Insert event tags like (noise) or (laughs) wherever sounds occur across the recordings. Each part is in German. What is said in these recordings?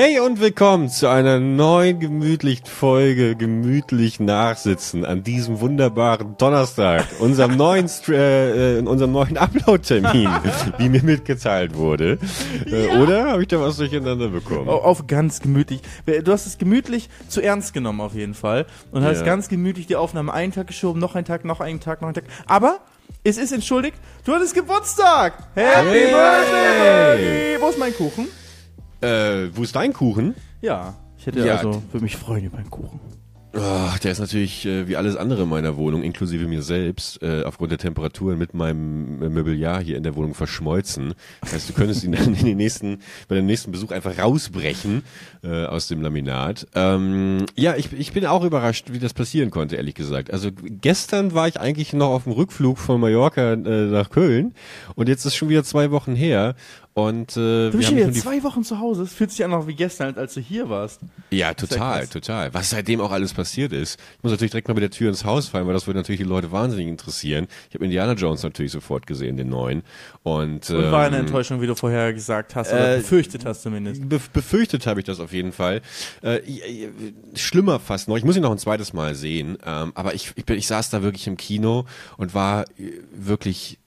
Hey und willkommen zu einer neuen gemütlichen Folge Gemütlich Nachsitzen an diesem wunderbaren Donnerstag, unserem (laughs) neuen, Str- äh, in unserem neuen Upload-Termin, wie mir mitgeteilt wurde. Äh, oder habe ich da was durcheinander bekommen? Au- Auf ganz gemütlich. Du hast es gemütlich zu ernst genommen auf jeden Fall und hast Ja. ganz gemütlich die Aufnahme einen Tag geschoben, noch einen Tag, noch einen Tag, noch einen Tag. Aber es ist entschuldigt, du hattest Geburtstag. Happy Hey. Birthday. Wo ist mein Kuchen? Äh, wo ist dein Kuchen? Ja, ich hätte Ja, also, würde mich freuen über einen Kuchen. Oh, der ist natürlich äh, wie alles andere in meiner Wohnung, inklusive mir selbst, äh, aufgrund der Temperaturen mit meinem äh, Mobiliar hier in der Wohnung verschmolzen. Das heißt, du könntest ihn dann in den nächsten, bei dem nächsten Besuch einfach rausbrechen äh, aus dem Laminat. Ähm, ja, ich, ich bin auch überrascht, wie das passieren konnte, ehrlich gesagt. Also gestern war ich eigentlich noch auf dem Rückflug von Mallorca äh, nach Köln und jetzt ist schon wieder zwei Wochen her. Und äh, Du bist schon die zwei Wochen zu Hause. Es fühlt sich an noch wie gestern, als du hier warst. Ja, ja total, krass. total. Was seitdem auch alles passiert ist. Ich muss natürlich direkt mal mit der Tür ins Haus fallen, weil das würde natürlich die Leute wahnsinnig interessieren. Ich habe Indiana Jones natürlich sofort gesehen, den neuen. Und, Und war eine ähm, Enttäuschung, wie du vorher gesagt hast, oder äh, befürchtet hast zumindest. Be befürchtet habe ich das auf jeden Fall. Äh, schlimmer fast noch. Ich muss ihn noch ein zweites Mal sehen. Ähm, aber ich, ich, bin, ich saß da wirklich im Kino und war äh, wirklich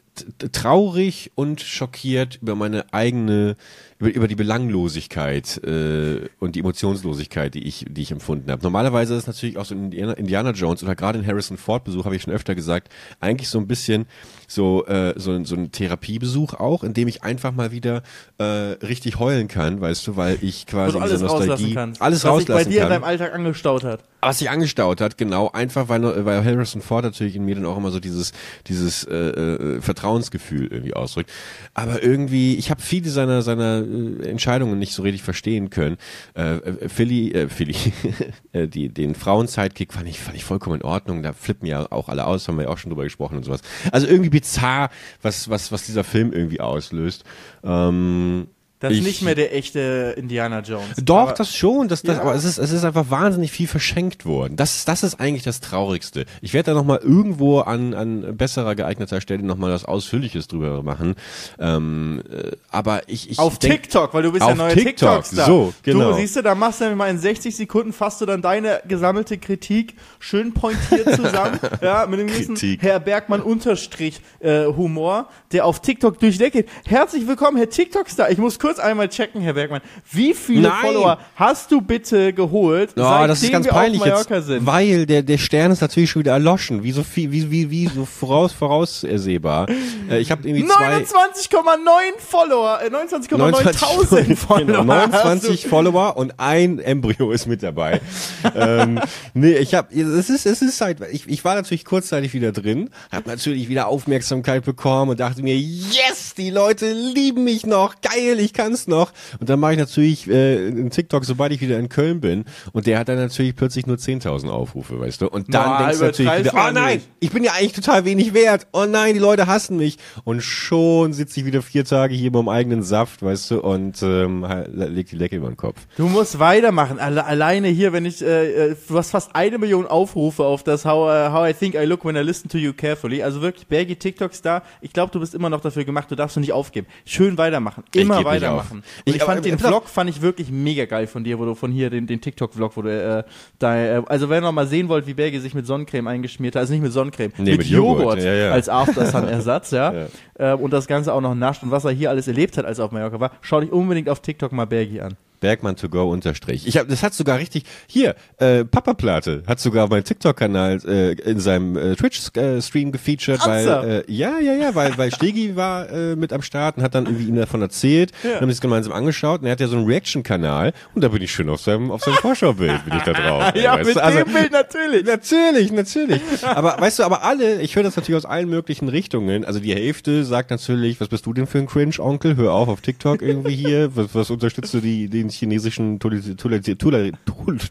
traurig und schockiert über meine eigene, über, über die Belanglosigkeit äh, und die Emotionslosigkeit, die ich, die ich empfunden habe. Normalerweise ist es natürlich auch so in Indiana, Indiana Jones oder gerade in Harrison Ford Besuch, habe ich schon öfter gesagt, eigentlich so ein bisschen so, äh, so, ein- so ein Therapiebesuch auch, in dem ich einfach mal wieder äh, richtig heulen kann, weißt du, weil ich quasi du alles diese rauslassen Nostalgie kannst. alles was sich bei rauslassen dir in kann deinem Alltag angestaut hat. was sich angestaut hat, genau, einfach weil, weil Harrison Ford natürlich in mir dann auch immer so dieses, dieses äh, äh, Vertrauensgefühl irgendwie ausdrückt. Aber irgendwie, ich habe viele seiner, seiner äh, Entscheidungen nicht so richtig verstehen können. Äh, äh, Philly, äh, Philly, (laughs) äh, die, den Frauen-Sidekick fand ich, fand ich vollkommen in Ordnung. Da flippen ja auch alle aus, haben wir ja auch schon drüber gesprochen und sowas. Also irgendwie bizarr, was, was, was dieser Film irgendwie auslöst. Ähm, Das ist ich- nicht mehr der echte Indiana Jones. doch, Aber- das schon. Das, das, Ja. Aber es ist, es ist einfach wahnsinnig viel verschenkt worden. Das, das ist eigentlich das Traurigste. Ich werde da nochmal irgendwo an, an besserer geeigneter Stelle nochmal was Ausführliches drüber machen. Ähm, äh, aber ich, ich Auf denk, TikTok, weil du bist der neue TikTok, TikTok-Star. so, genau. Du siehst du, da machst du nämlich mal in 60 Sekunden fasst du dann deine gesammelte Kritik schön pointiert zusammen, (laughs) ja, mit dem gewissen. Herr Bergmann Unterstrich äh, Humor, der auf TikTok durch die Decke geht. Herzlich willkommen, Herr TikTok-Star. Ich muss kurz einmal checken, Herr Bergmann. Wie viele Nein. Follower hast du bitte geholt, Oh, seitdem das ist ganz wir peinlich auf Mallorca jetzt, sind? weil der, der Stern ist natürlich schon wieder erloschen, wie so viel, wie, wie, wie so voraus, voraussehbar. Äh, ich habe irgendwie zwei, 29,9 Follower, äh, 29,9 tausend (laughs) Follower. genau, hast 29 du. Follower und ein Embryo ist mit dabei. (laughs) ähm, nee, ich habe, es ist, es ist halt, ich, ich war natürlich kurzzeitig wieder drin, habe natürlich wieder Aufmerksamkeit bekommen und dachte mir, yes, die Leute lieben mich noch, geil, ich kann's noch. Und dann mache ich natürlich äh, einen TikTok, sobald ich wieder in Köln bin und der hat dann natürlich plötzlich nur 10.000 Aufrufe, weißt du. Und dann Na, denkst du natürlich wieder, oh nein, nicht. ich bin ja eigentlich total wenig wert. Oh nein, die Leute hassen mich. Und schon sitze ich wieder vier Tage hier beim eigenen Saft, weißt du, und ähm, leg die Lecke über den Kopf. Du musst weitermachen. Alle, alleine hier, wenn ich, äh, äh, du hast fast eine Million Aufrufe auf das How, uh, how I Think I Look When I Listen to You Carefully. Also wirklich, Bergi TikTok-Star. Ich glaube, du bist immer noch dafür gemacht. Du darfst du nicht aufgeben. Schön weitermachen. Ich Immer geb auf. Und Ich- ich, aber- fand den pass auf. Vlog fand ich wirklich mega geil von dir, wo du von hier den, den TikTok-Vlog, wo du äh, da, äh, also wenn ihr noch mal sehen wollt, wie Bergi sich mit Sonnencreme eingeschmiert hat, also nicht mit Sonnencreme, Nee, mit, mit Joghurt, Joghurt, ja, ja. als Aftersun-Ersatz, (laughs) ja. Ja. Ähm, und das Ganze auch noch nascht und was er hier alles erlebt hat, als er auf Mallorca war, schau dich unbedingt auf TikTok mal Bergi an. Bergmann to go unterstrich. Ich hab, das hat sogar richtig, hier, äh, Papa Plate hat sogar meinen TikTok-Kanal äh, in seinem äh, Twitch-Stream gefeatured, weil, Ernsthaft? äh, ja, ja, ja, weil, weil Stegi war äh, mit am Start und hat dann irgendwie ihm davon erzählt, ja. haben sich gemeinsam angeschaut und er hat ja so einen Reaction-Kanal und da bin ich schön auf seinem, auf seinem Vorschaubild, bin ich da drauf. (laughs) Ja, weißt mit du? Also, dem Bild natürlich. Natürlich, natürlich. Aber weißt du, aber alle, ich höre das natürlich aus allen möglichen Richtungen. Also die Hälfte sagt natürlich, was bist du denn für ein Cringe-Onkel? Hör auf auf TikTok irgendwie hier. Was, was unterstützt du die, den chinesischen totali- totali- totali-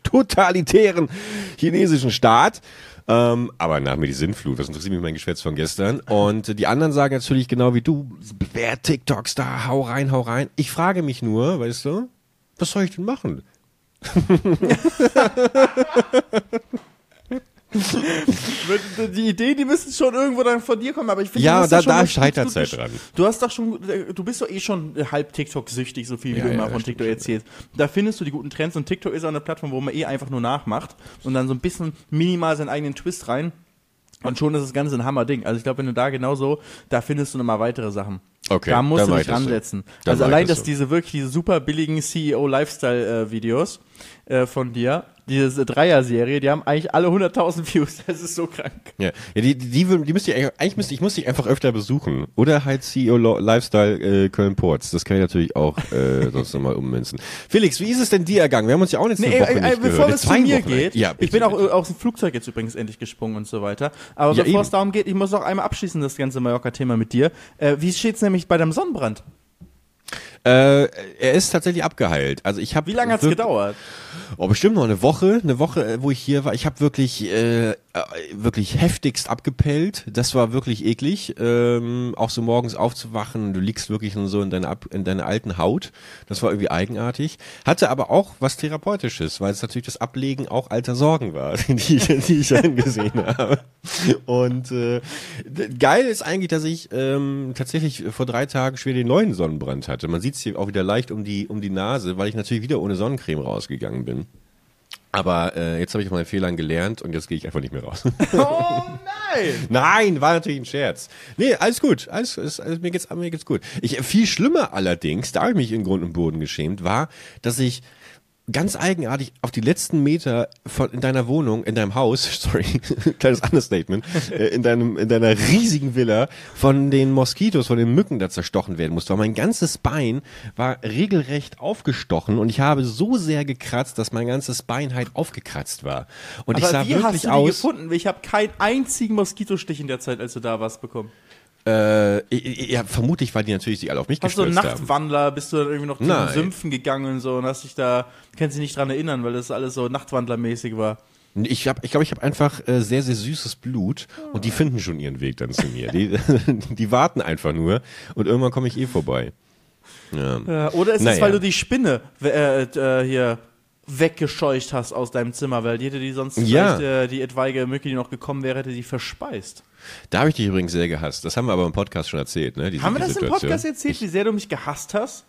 totalitären chinesischen Staat? Ähm, aber nach mir die Sinnflut, was interessiert mich mein Geschwätz von gestern? Und die anderen sagen natürlich genau wie du, wer TikTok-Star, hau rein, hau rein. Ich frage mich nur, weißt du, was soll ich denn machen? (laughs) die Ideen, die müssen schon irgendwo dann von dir kommen, aber ich finde, Ja, da- da scheitert's gut halt dran. Du hast doch schon, äh, du bist doch eh schon halb TikTok-süchtig, so viel wie Ja, du ja, immer das von TikTok erzählst. Da findest du die guten Trends und TikTok ist auch eine Plattform, wo man eh einfach nur nachmacht und dann so ein bisschen minimal seinen eigenen Twist rein. Und schon ist das Ganze ein Hammerding. Also ich glaube, wenn du da genauso, da findest du nochmal weitere Sachen. Okay, da musst du dich so. ransetzen. Also allein, das dass so. diese wirklich diese super billigen CEO-Lifestyle-Videos äh, von dir, diese Dreier-Serie, die haben eigentlich alle 100.000 Views. Das ist so krank. Ja, ja die, die, die, die müsst ihr eigentlich, eigentlich müsst, ich muss dich einfach öfter besuchen. Oder halt CEO Lifestyle äh, Köln-Ports. Das kann ich natürlich auch äh, (laughs) sonst nochmal ummünzen. Felix, wie ist es denn dir ergangen? Wir haben uns ja auch jetzt eine Nee, Woche äh, nicht äh, bevor gehört. es zu mir Wochen geht, Ja, ich bitte, bin auch bitte. äh, aus dem Flugzeug jetzt übrigens endlich gesprungen und so weiter. Aber Ja, bevor es eben. darum geht, ich muss noch einmal abschließen, das ganze Mallorca-Thema mit dir. Äh, wie steht's nämlich bei deinem Sonnenbrand? Äh, er ist tatsächlich abgeheilt. Also ich habe Wie lange hat's gedauert? Oh, bestimmt noch eine Woche, eine Woche, äh, wo ich hier war. Ich habe wirklich, äh, wirklich heftigst abgepellt. Das war wirklich eklig. Ähm, auch so morgens aufzuwachen, du liegst wirklich nur so in deiner, in deiner alten Haut. Das war irgendwie eigenartig. Hatte aber auch was Therapeutisches, weil es natürlich das Ablegen auch alter Sorgen war, (laughs) die, ich- die ich angesehen habe. Und äh, geil ist eigentlich, dass ich ähm, tatsächlich vor drei Tagen schwer den neuen Sonnenbrand hatte. Man sieht es hier auch wieder leicht um die, um die Nase, weil ich natürlich wieder ohne Sonnencreme rausgegangen bin. Aber äh, jetzt habe ich aus meinen Fehlern gelernt und jetzt gehe ich einfach nicht mehr raus. (laughs) Oh nein! (laughs) Nein, war natürlich ein Scherz. Nee, alles gut. Alles, alles, alles, mir, geht's, mir geht's gut. Ich, viel schlimmer allerdings, da habe ich mich in Grund und Boden geschämt, war, dass ich ganz eigenartig auf die letzten Meter von, in deiner Wohnung, in deinem Haus, (laughs) sorry, kleines Understatement, äh, in deinem, in deiner riesigen Villa von den Moskitos, von den Mücken da zerstochen werden musste. Weil mein ganzes Bein war regelrecht aufgestochen und ich habe so sehr gekratzt, dass mein ganzes Bein halt aufgekratzt war. Und ich sah Aber wie wirklich hast du die aus. gefunden? Ich habe keinen einzigen Moskitostich in der Zeit, als du da warst, bekommen. Äh, ja, vermutlich, weil die natürlich sich alle auf mich Hast du einen gestürzt haben. Nachtwandler, bist du dann irgendwie noch zu den Sümpfen gegangen und so und hast dich da, kannst dich nicht dran erinnern, weil das alles so Nachtwandlermäßig war. Ich glaube, ich, glaub, ich habe einfach äh, sehr, sehr süßes Blut und die finden schon ihren Weg dann zu mir. Die, (laughs) die warten einfach nur und irgendwann komme ich eh vorbei. Ja. Oder ist es, Naja. weil du die Spinne äh, äh, hier weggescheucht hast aus deinem Zimmer, weil die hätte die sonst Ja. vielleicht äh, die etwaige Mücke, die noch gekommen wäre, hätte die verspeist. Da habe ich dich übrigens sehr gehasst. Das haben wir aber im Podcast schon erzählt, ne? Diese, Haben wir das im. Podcast erzählt, wie sehr du mich gehasst hast?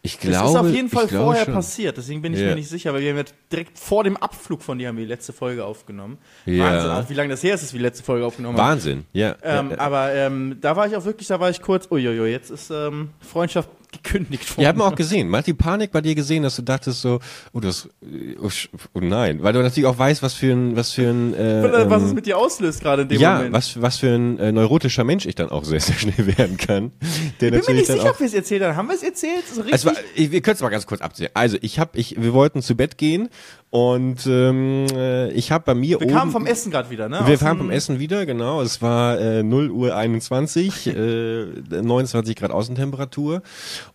Ich Das glaube, ist auf jeden Fall ich vorher schon. passiert, deswegen bin ich Ja. mir nicht sicher, weil wir haben ja direkt vor dem Abflug von dir haben wir die letzte Folge aufgenommen. Ja. Wahnsinn, also wie lange das her ist, dass wir die letzte Folge aufgenommen haben. Wahnsinn, ja. Ähm, ja. Aber ähm, da war ich auch wirklich, da war ich kurz, uiuiui, jetzt ist ähm, Freundschaft gekündigt worden. Ja, hat man auch gesehen. Man hat die Panik bei dir gesehen, dass du dachtest so, oh, das, äh, oh, oh nein, weil du natürlich auch weißt, was für ein, was für ein, äh, was ähm, es mit dir auslöst gerade in dem ja, Moment. was, was für ein äh, neurotischer Mensch ich dann auch sehr, sehr schnell (laughs) werden kann. Der ich bin mir nicht sicher, auch ob wir es erzählt haben. Haben wir es erzählt? So richtig? ich, wir können es mal ganz kurz abzählen. Also ich habe, ich, wir wollten zu Bett gehen und ähm, äh, ich habe bei mir wir oben. kamen vom Essen gerade wieder, ne? wir Aus kamen vom Essen wieder, genau. Es war äh, 0 Uhr 21, (laughs) äh, 29 Grad Außentemperatur.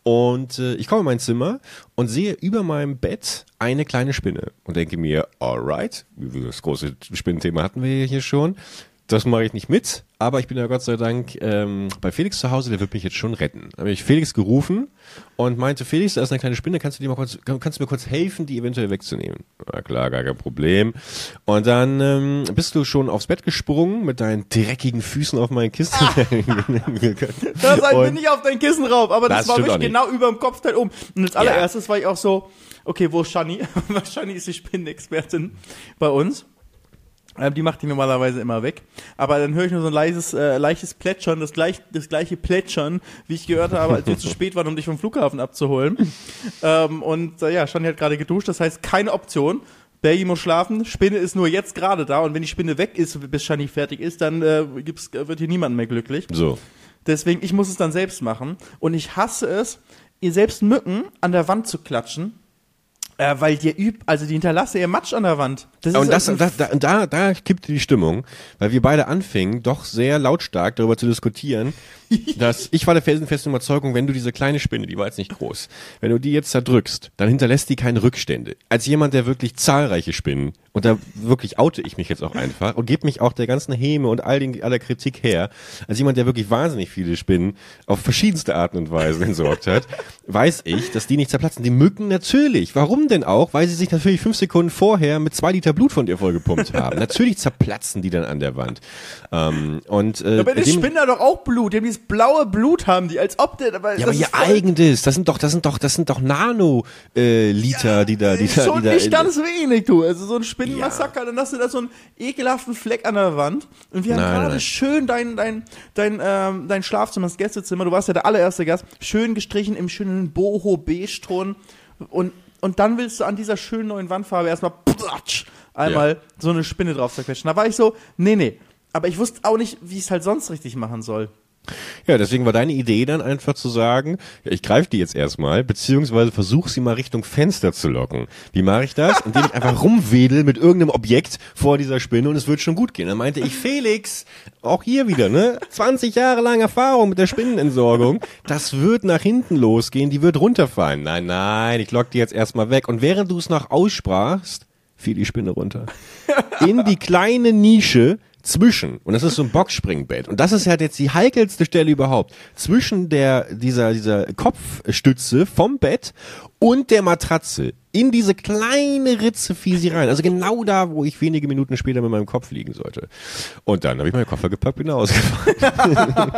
Und äh, ich komme in mein Zimmer und sehe über meinem Bett eine kleine Spinne und denke mir, alright, das große Spinnenthema hatten wir hier schon. Das mache ich nicht mit, aber ich bin ja Gott sei Dank ähm, bei Felix zu Hause, der wird mich jetzt schon retten. Da habe ich Felix gerufen und meinte, Felix, da ist eine kleine Spinne, kannst du dir mal kurz, kann- kannst du mir kurz helfen, die eventuell wegzunehmen? Na klar, gar kein Problem. Und dann ähm, bist du schon aufs Bett gesprungen mit deinen dreckigen Füßen auf meine Kiste. (laughs) Da seid mir nicht auf dein Kissen rauf, aber das, Das war wirklich genau über dem Kopfteil um. Und als allererstes war ich auch so, okay, wo ist Shani? (laughs) Shani ist die Spinnenexpertin bei uns. Ähm, die macht die normalerweise immer weg. Aber dann höre ich nur so ein leises, äh, leichtes Plätschern, das, gleich, das gleiche Plätschern, wie ich gehört habe, als wir zu spät waren, um dich vom Flughafen abzuholen. (laughs) ähm, und äh, ja, Shani hat gerade geduscht, das heißt keine Option. Bergi muss schlafen, Spinne ist nur jetzt gerade da und wenn die Spinne weg ist, bis Shani fertig ist, dann äh, gibt's, wird hier niemand mehr glücklich. so. Deswegen, ich muss es dann selbst machen. Und ich hasse es, ihr selbst Mücken an der Wand zu klatschen. Äh, weil die übt, also die hinterlasse ihr Matsch an der Wand. Das Und das, ein- da, da, da, da kippte die Stimmung, weil wir beide anfingen, doch sehr lautstark darüber zu diskutieren, (laughs) dass ich war der felsenfesten Überzeugung, wenn du diese kleine Spinne, die war jetzt nicht groß, wenn du die jetzt zerdrückst, dann hinterlässt die keine Rückstände. Als jemand, der wirklich zahlreiche Spinnen, und da wirklich oute ich mich jetzt auch einfach und gebe mich auch der ganzen Häme und all den, aller Kritik her, als jemand, der wirklich wahnsinnig viele Spinnen auf verschiedenste Arten und Weisen entsorgt hat, weiß ich, dass die nicht zerplatzen. Die Mücken natürlich. Warum denn auch? Weil sie sich natürlich fünf Sekunden vorher mit zwei Liter Blut von dir vollgepumpt haben. natürlich zerplatzen die dann an der Wand. Ähm, und, äh, Aber die Spinnen haben doch auch Blut. Die haben dieses blaue Blut, haben die, als ob der. Aber ja, aber ihr eigenes, das sind doch, das sind doch, das sind doch Nano äh, Liter, die da, die da, Schon die da nicht in- ganz wenig, du. Also so ein Spinnenmassaker, dann hast du da so einen ekelhaften Fleck an der Wand. Und wir haben Nein, gerade nein. schön dein, dein, dein, ähm, dein Schlafzimmer, das Gästezimmer, du warst ja der allererste Gast, schön gestrichen im schönen Boho-Beige-Ton. Und, und dann willst du an dieser schönen neuen Wandfarbe erstmal platsch, einmal so eine Spinne drauf zerquetschen. Da war ich so, nee, nee. Aber ich wusste auch nicht, wie ich es halt sonst richtig machen soll. Ja, deswegen war deine Idee dann einfach zu sagen, ja, ich greife die jetzt erstmal, beziehungsweise versuche sie mal Richtung Fenster zu locken. Wie mache ich das? Indem ich einfach rumwedel mit irgendeinem Objekt vor dieser Spinne und es wird schon gut gehen. Dann meinte ich, Felix, auch hier wieder, ne? 20 Jahre lang Erfahrung mit der Spinnenentsorgung. Das wird nach hinten losgehen, die wird runterfallen. Nein, nein, ich lock die jetzt erstmal weg. Und während du es noch aussprachst, fiel die Spinne runter. In die kleine Nische zwischen, und das ist so ein Boxspringbett, und das ist halt jetzt die heikelste Stelle überhaupt, zwischen der, dieser, dieser Kopfstütze vom Bett und der Matratze. In diese kleine Ritze fiel sie rein. Also genau da, wo ich wenige Minuten später mit meinem Kopf liegen sollte. Und dann habe ich meinen Koffer gepackt, bin ausgefahren.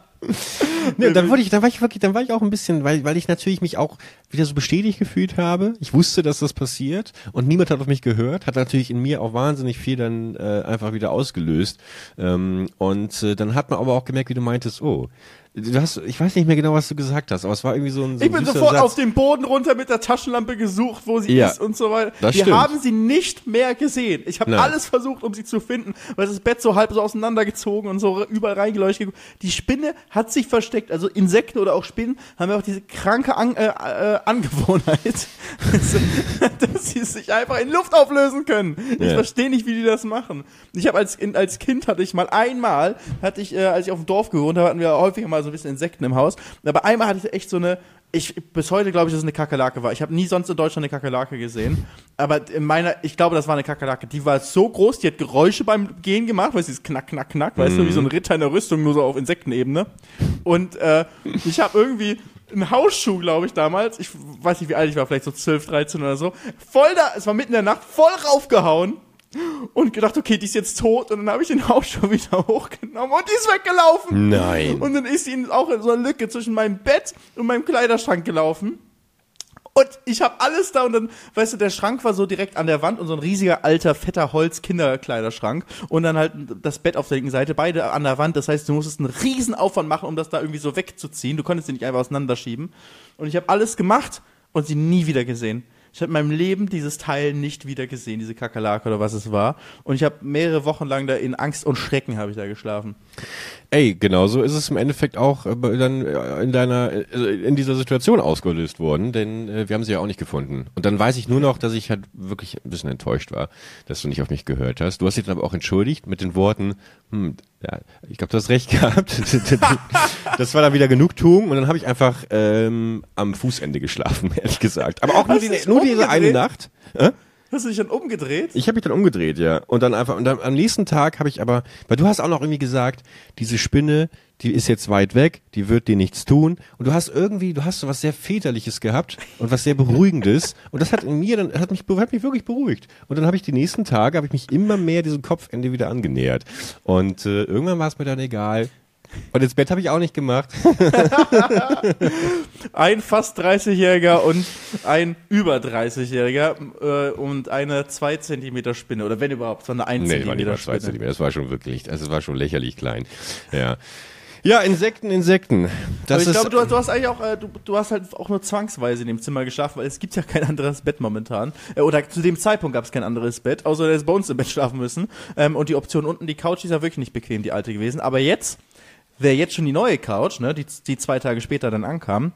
(laughs) (laughs) Nee, dann wurde ich, dann war ich wirklich, dann war ich auch ein bisschen, weil, weil ich natürlich mich auch wieder so bestätigt gefühlt habe. Ich wusste, dass das passiert und niemand hat auf mich gehört, hat natürlich in mir auch wahnsinnig viel dann äh, einfach wieder ausgelöst. Ähm, und äh, dann hat man aber auch gemerkt, wie du meintest, oh, du hast, ich weiß nicht mehr genau, was du gesagt hast, aber es war irgendwie so ein, so Ich bin sofort Satz. auf den Boden runter mit der Taschenlampe gesucht, wo sie Ja, ist und so weiter. Wir stimmt. haben sie nicht mehr gesehen. Ich habe alles versucht, um sie zu finden, weil das Bett so halb so auseinandergezogen und so überall reingeleuchtet. Die Spinne hat sich versteckt. Also Insekten oder auch Spinnen haben ja auch diese kranke An äh, äh, Angewohnheit, (laughs) dass sie sich einfach in Luft auflösen können. Ich Ja. verstehe nicht, wie die das machen. Ich habe als, in, als Kind hatte ich mal einmal, hatte ich, äh, als ich auf dem Dorf gewohnt habe, hatten wir häufiger mal so ein bisschen Insekten im Haus. Aber einmal hatte ich echt so eine, ich bis heute glaube ich, dass es eine Kakerlake war. Ich habe nie sonst in Deutschland eine Kakerlake gesehen. Aber in meiner, ich glaube, das war eine Kakerlake. Die war so groß, die hat Geräusche beim Gehen gemacht, weil sie ist knack, knack, knack, weißt du, wie so ein Ritter in der Rüstung, nur so auf Insektenebene. Und äh, ich habe irgendwie einen Hausschuh, glaube ich, damals. Ich weiß nicht, wie alt ich war, vielleicht so 12, 13 oder so. Voll da, es war mitten in der Nacht, voll raufgehauen und gedacht, okay, die ist jetzt tot. Und dann habe ich den Hausschuh (laughs) wieder hochgenommen und die ist weggelaufen. Nein. Und dann ist sie auch in so einer Lücke zwischen meinem Bett und meinem Kleiderschrank gelaufen. Und ich habe alles da und dann, weißt du, der Schrank war so direkt an der Wand und so ein riesiger alter, fetter Holz-Kinderkleiderschrank und dann halt das Bett auf der linken Seite, beide an der Wand. Das heißt, du musstest einen riesen Aufwand machen, um das da irgendwie so wegzuziehen. Du konntest sie nicht einfach auseinanderschieben. Und ich habe alles gemacht und sie nie wieder gesehen. Ich habe in meinem Leben dieses Teil nicht wieder gesehen, diese Kakerlake oder was es war. Und ich habe mehrere Wochen lang da in Angst und Schrecken habe ich da geschlafen. Ey, genauso ist es im Endeffekt auch äh, dann äh, in deiner äh, in dieser Situation ausgelöst worden, denn äh, wir haben sie ja auch nicht gefunden. Und dann weiß ich nur noch, dass ich halt wirklich ein bisschen enttäuscht war, dass du nicht auf mich gehört hast. Du hast dich dann aber auch entschuldigt mit den Worten, hm, ja, ich glaube, du hast recht (laughs) gehabt. (laughs) das war dann wieder Genugtuung und dann habe ich einfach ähm, am Fußende geschlafen, (laughs) ehrlich gesagt. Aber auch nur, die, dich nur diese eine? Nacht. Äh? Hast du dich dann umgedreht? Ich habe mich dann umgedreht, ja. Und dann einfach, und dann am nächsten Tag habe ich aber, weil du hast auch noch irgendwie gesagt, diese Spinne, die ist jetzt weit weg, die wird dir nichts tun. Und du hast irgendwie, du hast so was sehr Väterliches gehabt und was sehr Beruhigendes. Und das hat in mir dann, hat mich, hat mich wirklich beruhigt. Und dann habe ich die nächsten Tage, habe ich mich immer mehr diesem Kopfende wieder angenähert. Und äh, irgendwann war es mir dann egal. Und ins Bett habe ich auch nicht gemacht. (laughs) Ein fast 30-Jähriger und ein über 30-Jähriger äh, und eine 2 Zentimeter Spinne. Oder wenn überhaupt, so eine 1 Nee, war nicht Zentimeter mal zwei Spinne. Zentimeter. Das war schon wirklich, also es war schon lächerlich klein. Ja. Ja, Insekten, Insekten. Das Aber ich ist, glaube, du, du hast eigentlich auch, äh, du, du hast halt auch nur zwangsweise in dem Zimmer geschlafen, weil es gibt ja kein anderes Bett momentan. Äh, oder zu dem Zeitpunkt gab es kein anderes Bett, außer er ist bei uns im Bett schlafen müssen. Ähm, und die Option unten, die Couch, die ist ja wirklich nicht bequem, die alte gewesen. Aber jetzt wäre jetzt schon die neue Couch, ne, die, die zwei Tage später dann ankam,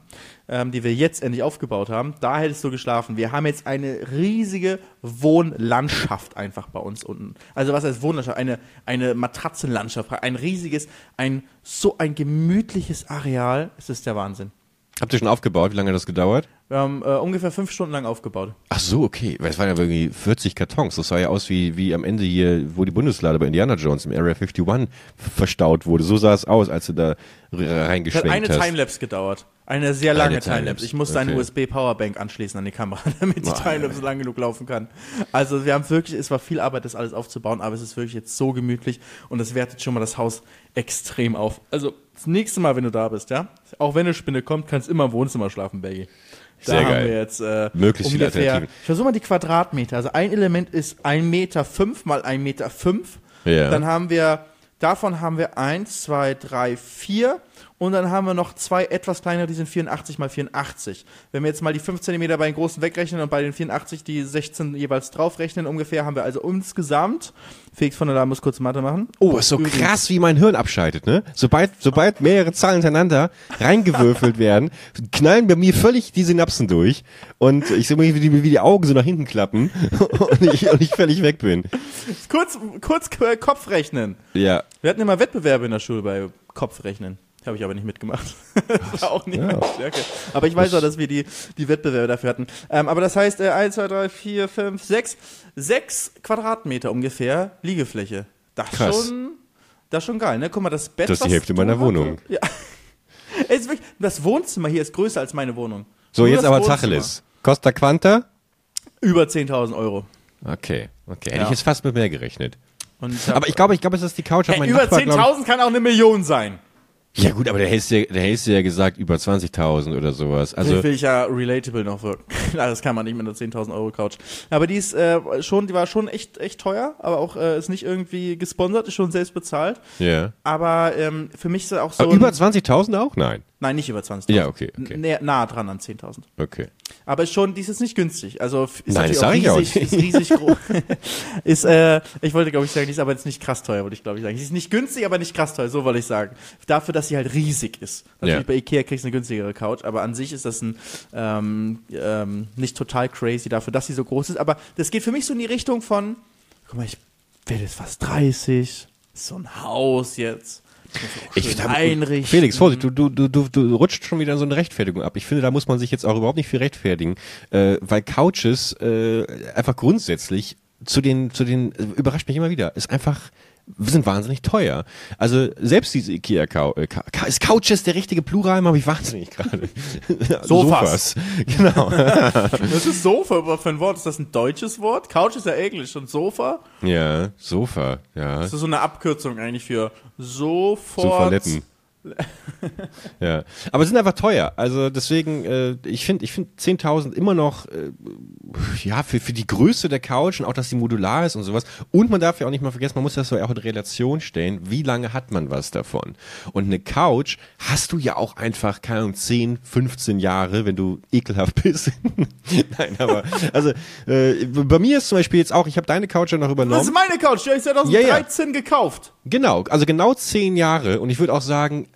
ähm, die wir jetzt endlich aufgebaut haben, da hättest du geschlafen. Wir haben jetzt eine riesige Wohnlandschaft einfach bei uns unten. Also was heißt Wohnlandschaft? Eine, eine Matratzenlandschaft, ein riesiges, ein so ein gemütliches Areal. Es ist der Wahnsinn. Habt ihr schon aufgebaut? Wie lange hat das gedauert? Wir haben äh, ungefähr fünf Stunden lang aufgebaut. Ach so, okay. Weil es waren ja irgendwie 40 Kartons. Das sah ja aus wie, wie am Ende hier, wo die Bundeslade bei Indiana Jones im Area 51 verstaut wurde. So sah es aus, als du da r- Das hat reingeschwenkt eine hast. Timelapse gedauert. Eine sehr lange Eine Timelapse. Timelapse, Ich musste eine okay. USB-Powerbank anschließen an die Kamera, (laughs) damit die Boah, Timelapse lang genug laufen kann. Also wir haben wirklich, es war viel Arbeit, das alles aufzubauen, aber es ist wirklich jetzt so gemütlich und es wertet schon mal das Haus extrem auf. Also das nächste Mal, wenn du da bist, ja, auch wenn eine Spinne kommt, kannst immer im Wohnzimmer schlafen, Baggy. Da Sehr haben geil. wir jetzt äh, Möglichst viele ungefähr, Alternativen. ich versuche mal die Quadratmeter. Also ein Element ist 1 Meter fünf mal 1 Meter fünf. Ja. Dann haben wir, davon haben wir 1, 2, 3, 4 und dann haben wir noch zwei etwas kleinere, die sind 84 mal 84. Wenn wir jetzt mal die 5 cm bei den großen wegrechnen und bei den 84 die 16 jeweils draufrechnen ungefähr, haben wir also insgesamt, Felix von der Laden muss kurz Mathe machen. Oh, ist so übrigens- krass, wie mein Hirn abschaltet, ne? Sobald, sobald mehrere Zahlen hintereinander reingewürfelt werden, knallen bei mir völlig die Synapsen durch und ich sehe wie die, wie die Augen so nach hinten klappen (laughs) und ich, und ich völlig weg bin. Kurz, kurz äh, Kopfrechnen. Ja. Wir hatten immer Wettbewerbe in der Schule bei Kopfrechnen. Habe ich aber nicht mitgemacht. Das (laughs) war auch nicht meine Stärke. Aber ich weiß auch, dass wir die, die Wettbewerbe dafür hatten. Ähm, aber das heißt, äh, 1, 2, 3, 4, 5, 6, 6 Quadratmeter ungefähr Liegefläche. Das Krass. schon, das schon geil, ne? Guck mal, das Bett. Das ist die Hälfte meiner Wohnung. Ja. (laughs) Es ist wirklich, das Wohnzimmer hier ist größer als meine Wohnung. So, Nur jetzt aber Wohnzimmer. Tacheles. Costa Quanta? Über 10.000 Euro. Okay, okay. Hätte Ja. ich jetzt fast mit mehr gerechnet. Und Aber ich glaube, ich glaube, es ist die Couch. Hey, über Nachbar, glaub 10.000 kann auch eine Million sein. Ja gut, aber der hättest ja, der hättest ja gesagt über 20.000 oder sowas. Also will ich ja relatable noch wirken. (laughs) Klar, das kann man nicht mit einer 10.000 Euro Couch. Aber die ist äh, schon, die war schon echt echt teuer, aber auch äh, ist nicht irgendwie gesponsert, ist schon selbst bezahlt. ja. Aber ähm, für mich ist es auch so. Aber über 20.000 auch? Nein. Nein, nicht über 20.000. Ja, okay, okay. Näher, nah dran an 10.000. Okay. Aber ist schon, die ist jetzt nicht günstig. Also ist Nein, das sag ich auch riesig, ist riesig groß. (laughs) (laughs) ist, äh, ich wollte glaube ich sagen, die ist aber jetzt nicht krass teuer, wollte ich glaube ich sagen. Sie ist nicht günstig, aber nicht krass teuer, so wollte ich sagen. Dafür, dass sie halt riesig ist. Natürlich Ja. bei Ikea kriegst du eine günstigere Couch, aber an sich ist das ein ähm, ähm, nicht total crazy dafür, dass sie so groß ist. Aber das geht für mich so in die Richtung von, guck mal, ich werde jetzt fast 30, ist so ein Haus jetzt. Ich hab- einrichten. Felix, Vorsicht, du, du, du, du, du rutscht schon wieder in so eine Rechtfertigung ab. Ich finde, da muss man sich jetzt auch überhaupt nicht für rechtfertigen, äh, weil Couches äh, einfach grundsätzlich zu den, zu den, äh, überrascht mich immer wieder, ist einfach, sind wahnsinnig teuer. Also selbst diese Ikea äh, ist Couches der richtige Plural, habe ich wahnsinnig gerade. (laughs) Sofas. (laughs) Genau. (laughs) Das ist Sofa für ein Wort. Ist das ein deutsches Wort? Couch ist ja Englisch und Sofa Ja, Sofa, ja. Das ist so eine Abkürzung eigentlich für sofort. Sofa-Letten. (laughs) ja, aber sie sind einfach teuer. Also deswegen, äh, ich finde, ich finde 10.000 immer noch, äh, ja, für, für die Größe der Couch und auch, dass sie modular ist und sowas. Und man darf ja auch nicht mal vergessen, man muss das so auch in Relation stellen. Wie lange hat man was davon? Und eine Couch hast du ja auch einfach, keine Ahnung, 10, 15 Jahre, wenn du ekelhaft (laughs) bist. Nein, aber, also, äh, bei mir ist zum Beispiel jetzt auch, ich habe deine Couch ja noch Das übernommen. ist meine Couch, die habe ich 2013 gekauft. Genau, also genau zehn Jahre und ich würde auch sagen,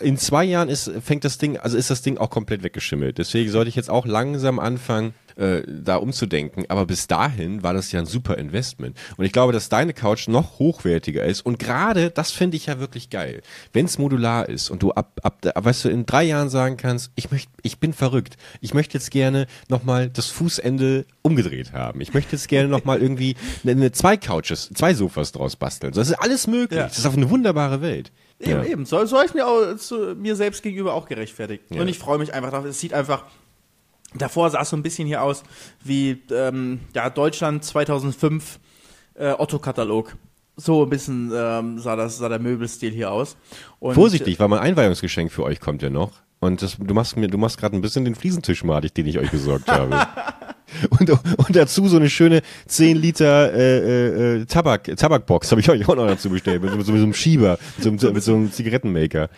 in zwei Jahren ist, fängt das Ding, also ist das Ding auch komplett weggeschimmelt. Deswegen sollte ich jetzt auch langsam anfangen, äh, da umzudenken. Aber bis dahin war das ja ein super Investment. Und ich glaube, dass deine Couch noch hochwertiger ist. Und gerade, das finde ich ja wirklich geil. Wenn es modular ist und du ab, ab, weißt du, in drei Jahren sagen kannst, ich möchte, ich bin verrückt. Ich möchte jetzt gerne nochmal das Fußende umgedreht haben. Ich möchte jetzt gerne nochmal irgendwie eine, eine zwei Couches, zwei Sofas draus basteln. So, das ist alles möglich. Ja. Das ist auf eine wunderbare Welt. Eben, Ja. eben. So, so habe ich mir auch zu mir selbst gegenüber auch gerechtfertigt. Ja. Und ich freue mich einfach drauf. Es sieht einfach. Davor sah es so ein bisschen hier aus wie ähm, ja, Deutschland 2005 äh, Otto-Katalog. So ein bisschen ähm, sah, das, sah der Möbelstil hier aus. Und, Vorsichtig, weil mein Einweihungsgeschenk für euch kommt ja noch. Und das, du machst mir, du machst gerade ein bisschen den Fliesentisch madig, den ich euch besorgt habe. (laughs) Und, und dazu so eine schöne 10 Liter äh, äh, Tabak, Tabakbox habe ich euch auch noch dazu bestellt, mit, so- mit so einem Schieber, mit so, einem- mit so einem Zigarettenmaker.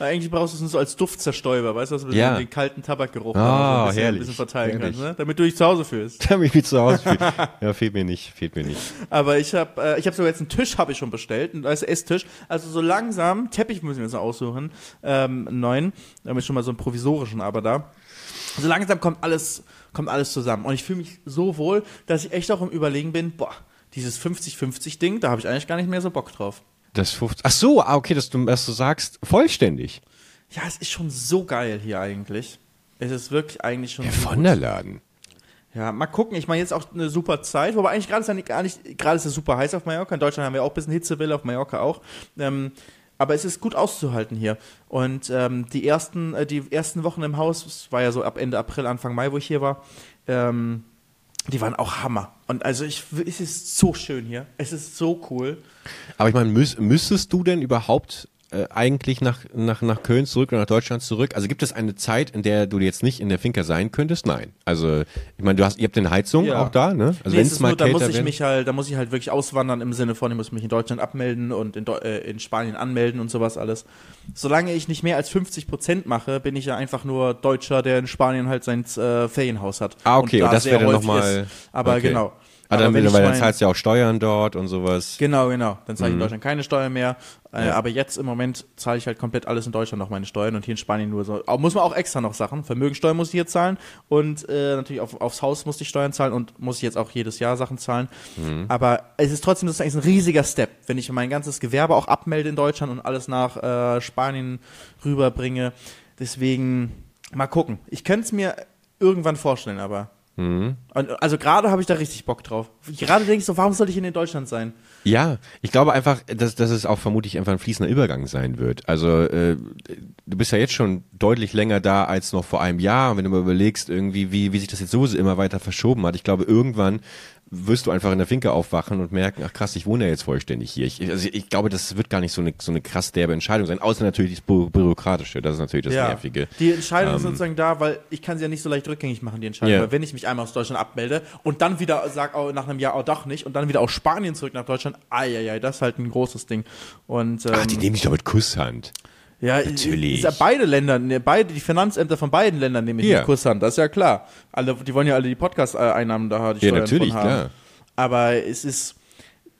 Äh, Eigentlich brauchst du es so als Duftzerstäuber, weißt du, dass du Ja. den kalten Tabakgeruch Ah, mal so ein ein bisschen verteilen herrlich. kannst, ne? damit du dich zu Hause fühlst. (laughs) Da habe ich mich zu Hause fühle. (laughs) Ja, fehlt mir nicht, fehlt mir nicht. Aber ich habe äh, ich hab sogar jetzt einen Tisch habe ich schon bestellt, einen also Esstisch. Also so langsam, Teppich müssen wir uns noch aussuchen, ähm, einen neuen. Da haben wir schon mal so einen provisorischen, aber da. So langsam kommt alles, kommt alles zusammen. Und ich fühle mich so wohl, dass ich echt auch im Überlegen bin, boah, dieses 50-50-Ding, da habe ich eigentlich gar nicht mehr so Bock drauf. Das 50, ach so, ah, okay, dass du, dass du sagst, vollständig. Ja, es ist schon so geil hier eigentlich. Es ist wirklich eigentlich schon. Der so gut. Wanderladen. Ja, mal gucken. Ich meine, jetzt auch eine super Zeit. Wobei eigentlich gerade ist ja nicht, gar nicht, gerade ist es super heiß auf Mallorca. In Deutschland haben wir auch ein bisschen Hitzewelle, auf Mallorca auch. Ähm, aber es ist gut auszuhalten hier. Und ähm, die, ersten, äh, die ersten Wochen im Haus, es war ja so ab Ende April, Anfang Mai, wo ich hier war, ähm, die waren auch Hammer. Und also ich, es ist so schön hier. Es ist so cool. Aber ich meine, müß, müsstest du denn überhaupt äh, eigentlich nach, nach, nach Köln zurück oder nach Deutschland zurück? Also gibt es eine Zeit, in der du jetzt nicht in der Finca sein könntest? Nein. Also ich meine, du hast, ihr habt eine Heizung Ja. auch da, ne? Also Nee, wenn es mal nur, da muss kälter ich wird. mich halt, da muss ich halt wirklich auswandern im Sinne von, ich muss mich in Deutschland abmelden und in, äh, in Spanien anmelden und sowas alles. Solange ich nicht mehr als 50 Prozent mache, bin ich ja einfach nur Deutscher, der in Spanien halt sein äh, Ferienhaus hat. Ah, okay, und, da das sehr wäre dann nochmal. Aber okay. genau. Ah, dann, weil dann zahlst du ja auch Steuern dort und sowas. Genau, genau. Dann Mhm. zahle ich in Deutschland keine Steuern mehr. Äh, Ja. Aber jetzt im Moment zahle ich halt komplett alles in Deutschland noch meine Steuern und hier in Spanien nur so. Auch, muss man auch extra noch Sachen. Vermögensteuer muss ich hier zahlen und äh, natürlich auf, aufs Haus muss ich Steuern zahlen und muss ich jetzt auch jedes Jahr Sachen zahlen. Mhm. Aber es ist trotzdem das ist eigentlich ein riesiger Step, wenn ich mein ganzes Gewerbe auch abmelde in Deutschland und alles nach äh, Spanien rüberbringe. Deswegen mal gucken. Ich könnte es mir irgendwann vorstellen, aber. Mhm. Also gerade habe ich da richtig Bock drauf. Gerade denke ich so, warum soll ich in Deutschland sein? Ja, ich glaube einfach, dass, dass es auch vermutlich einfach ein fließender Übergang sein wird. Also äh, du bist ja jetzt schon deutlich länger da als noch vor einem Jahr. Und wenn du mal überlegst, irgendwie, wie, wie sich das jetzt so immer weiter verschoben hat, ich glaube, irgendwann wirst du einfach in der Finke aufwachen und merken, ach krass, ich wohne ja jetzt vollständig hier. Ich, also ich glaube, das wird gar nicht so eine, so eine krass derbe Entscheidung sein, außer natürlich das Bü Bürokratische, das ist natürlich das Nervige. Die Entscheidung ist Ähm, sozusagen da, weil ich kann sie ja nicht so leicht rückgängig machen, die Entscheidung. Ja. Weil wenn ich mich einmal aus Deutschland abmelde und dann wieder sage, oh, nach einem Jahr, oh doch nicht, und dann wieder aus Spanien zurück nach Deutschland, ai, das ist halt ein großes Ding. Und, ähm, Ach, die nehmen dich doch mit Kusshand. Ja, natürlich. Ist ja beide Länder, ne, beide, die Finanzämter von beiden Ländern nehmen Ja. mit Kusshand, das ist ja klar. Alle, die wollen ja alle die Podcast-Einnahmen da die Ja, Steuern natürlich, von haben. klar. Aber es ist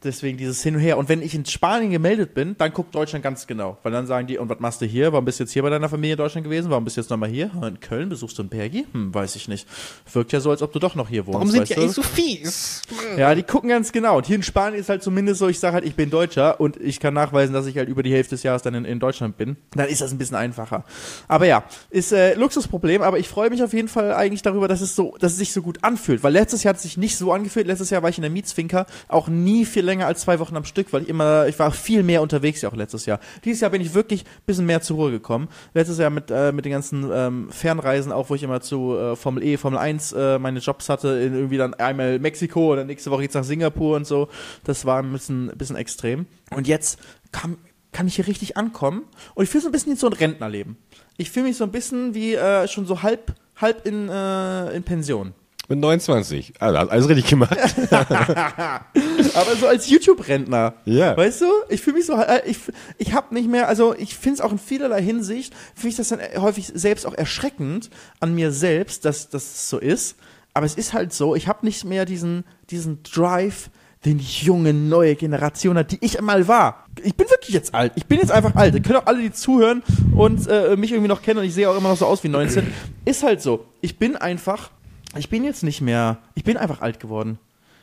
deswegen dieses Hin und Her. Und wenn ich in Spanien gemeldet bin, dann guckt Deutschland ganz genau. Weil dann sagen die, und was machst du hier? Warum bist du jetzt hier bei deiner Familie in Deutschland gewesen? Warum bist du jetzt nochmal hier? In Köln besuchst du einen Bergi? Hm, weiß ich nicht. Wirkt ja so, als ob du doch noch hier wohnst. weißt du? so fies? Ja, die gucken ganz genau. Und hier in Spanien ist halt zumindest so, ich sage halt, ich bin Deutscher und ich kann nachweisen, dass ich halt über die Hälfte des Jahres dann in, in Deutschland bin. Dann ist das ein bisschen einfacher. Aber ja, ist äh, Luxusproblem, aber ich freue mich auf jeden Fall eigentlich darüber, dass es so, dass es sich so gut anfühlt. Weil letztes Jahr hat es sich nicht so angefühlt. Letztes Jahr war ich in der Mietsfinker auch nie viel länger als zwei Wochen am Stück, weil ich immer, ich war viel mehr unterwegs ja auch letztes Jahr. Dieses Jahr bin ich wirklich ein bisschen mehr zur Ruhe gekommen. Letztes Jahr mit, äh, mit den ganzen ähm, Fernreisen, auch wo ich immer zu äh, Formel E, Formel 1 äh, meine Jobs hatte, in irgendwie dann einmal Mexiko oder nächste Woche jetzt nach Singapur und so. Das war ein bisschen, ein bisschen extrem. Und jetzt kam, kann ich hier richtig ankommen und ich fühle so ein bisschen wie so ein Rentnerleben. Ich fühle mich so ein bisschen wie äh, schon so halb, halb in, äh, in Pension. Mit 29. Also, alles richtig gemacht. (laughs) Aber so als YouTube-Rentner. Ja. Weißt du? Ich fühle mich so, äh, ich, ich habe nicht mehr, also ich finde es auch in vielerlei Hinsicht, finde ich das dann äh, häufig selbst auch erschreckend an mir selbst, dass das so ist. Aber es ist halt so, ich habe nicht mehr diesen, diesen Drive, den die junge, neue Generation hat, die ich einmal war. Ich bin wirklich jetzt alt. Ich bin jetzt einfach alt. Ihr könnt auch alle, die zuhören und äh, mich irgendwie noch kennen und ich sehe auch immer noch so aus wie 19. Ist halt so. Ich bin einfach, ich bin jetzt nicht mehr, ich bin einfach alt geworden.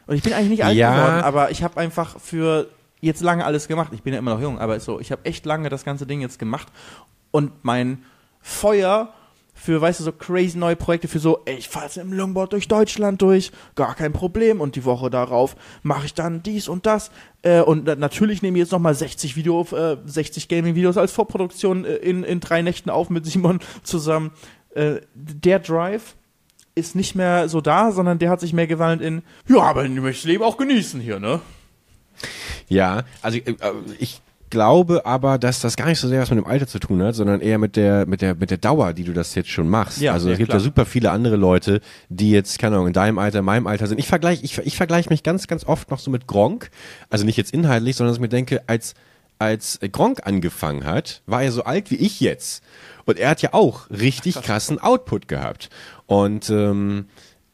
Und ich bin eigentlich nicht alt Ja. geworden, aber ich habe einfach für jetzt lange alles gemacht. Ich bin ja immer noch jung, aber so, ich habe echt lange das ganze Ding jetzt gemacht. Und mein Feuer für, weißt du, so crazy neue Projekte, für so, ey, ich fahre jetzt im Longboard durch Deutschland durch, gar kein Problem. Und die Woche darauf mache ich dann dies und das. Äh, und na- natürlich nehme ich jetzt nochmal 60 Video, äh, 60 Gaming-Videos als Vorproduktion äh, in, in drei Nächten auf mit Simon zusammen. Äh, der Drive ist nicht mehr so da, sondern der hat sich mehr gewandelt in, ja, aber du möchtest Leben auch genießen hier, ne? Ja, also äh, ich glaube aber, dass das gar nicht so sehr was mit dem Alter zu tun hat, sondern eher mit der mit der mit der Dauer, die du das jetzt schon machst. Ja, also es gibt klar. ja super viele andere Leute, die jetzt keine Ahnung in deinem Alter, in meinem Alter sind. Ich vergleiche ich, ich vergleiche mich ganz ganz oft noch so mit Gronk, also nicht jetzt inhaltlich, sondern dass ich mir denke, als als Gronk angefangen hat, war er so alt wie ich jetzt. Und er hat ja auch richtig (laughs) krassen Output gehabt. Und ähm,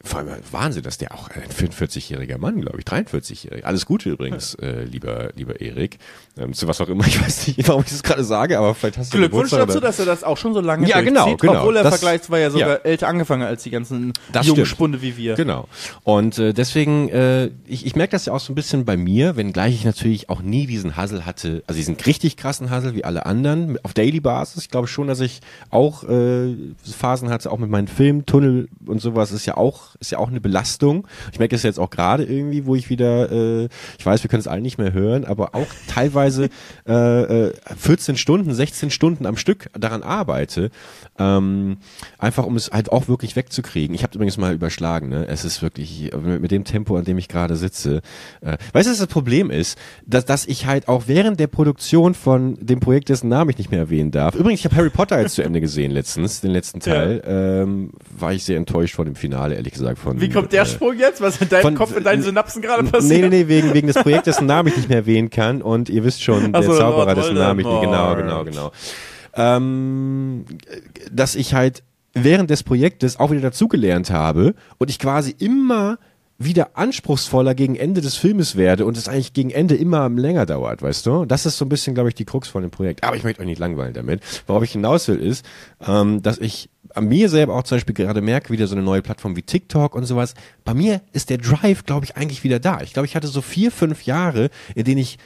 vor allem Wahnsinn, dass der auch ein 44-jähriger Mann, glaube ich, 43-jährig. Alles Gute übrigens, äh, lieber, lieber Erik. Ähm, zu was auch immer, (laughs) ich weiß nicht, warum ich das gerade sage, aber vielleicht hast du Glückwunsch dazu, dass er das auch schon so lange Ja, genau, genau. Obwohl er Das- vergleicht, war ja sogar ja. älter angefangen als die ganzen jungen. Spunde wie wir. Genau. Und äh, deswegen, äh, ich, ich merke das ja auch so ein bisschen bei mir, wenngleich ich natürlich auch nie diesen Hassel hatte, also diesen richtig krassen Hassel wie alle anderen, auf Daily Basis. Ich glaube schon, dass ich auch äh, Phasen hatte, auch mit meinen Filmen, Tunnel und sowas, ist ja auch, ist ja auch eine Belastung. Ich merke das jetzt auch gerade irgendwie, wo ich wieder, äh, ich weiß, wir können es alle nicht mehr hören, aber auch teilweise (laughs) äh, äh, 14 Stunden, 16 Stunden am Stück daran arbeite, ähm, einfach um es halt auch wirklich wegzukriegen. Ich habe übrigens mal überschlagen, ne? Es ist wirklich mit, mit dem Tempo, an dem ich gerade sitze. Äh, weißt du, was das Problem ist, dass, dass ich halt auch während der Produktion von dem Projekt, dessen Namen ich nicht mehr erwähnen darf. Übrigens, ich habe Harry Potter jetzt zu Ende gesehen letztens, den letzten Teil. Ähm, war ich sehr enttäuscht von dem Finale, ehrlich gesagt. Von, Wie kommt der äh, Sprung jetzt? Was in deinem von- Kopf, in deinen Synapsen gerade Nee, passiert? nee, nee, wegen, wegen des Projektes, dessen Namen ich nicht mehr erwähnen kann. Und ihr wisst schon, der so, Zauberer, dessen Namen ich nicht, genau, genau, genau. Ähm, dass ich halt während des Projektes auch wieder dazugelernt habe und ich quasi immer wieder anspruchsvoller gegen Ende des Filmes werde und es eigentlich gegen Ende immer länger dauert, weißt du? Das ist so ein bisschen, glaube ich, die Krux von dem Projekt. Aber ich möchte euch nicht langweilen damit. Worauf ich hinaus will, ist, ähm, dass ich an mir selber auch zum Beispiel gerade merke, wieder so eine neue Plattform wie TikTok und sowas. Bei mir ist der Drive, glaube ich, eigentlich wieder da. Ich glaube, ich hatte so vier, fünf Jahre, in denen ich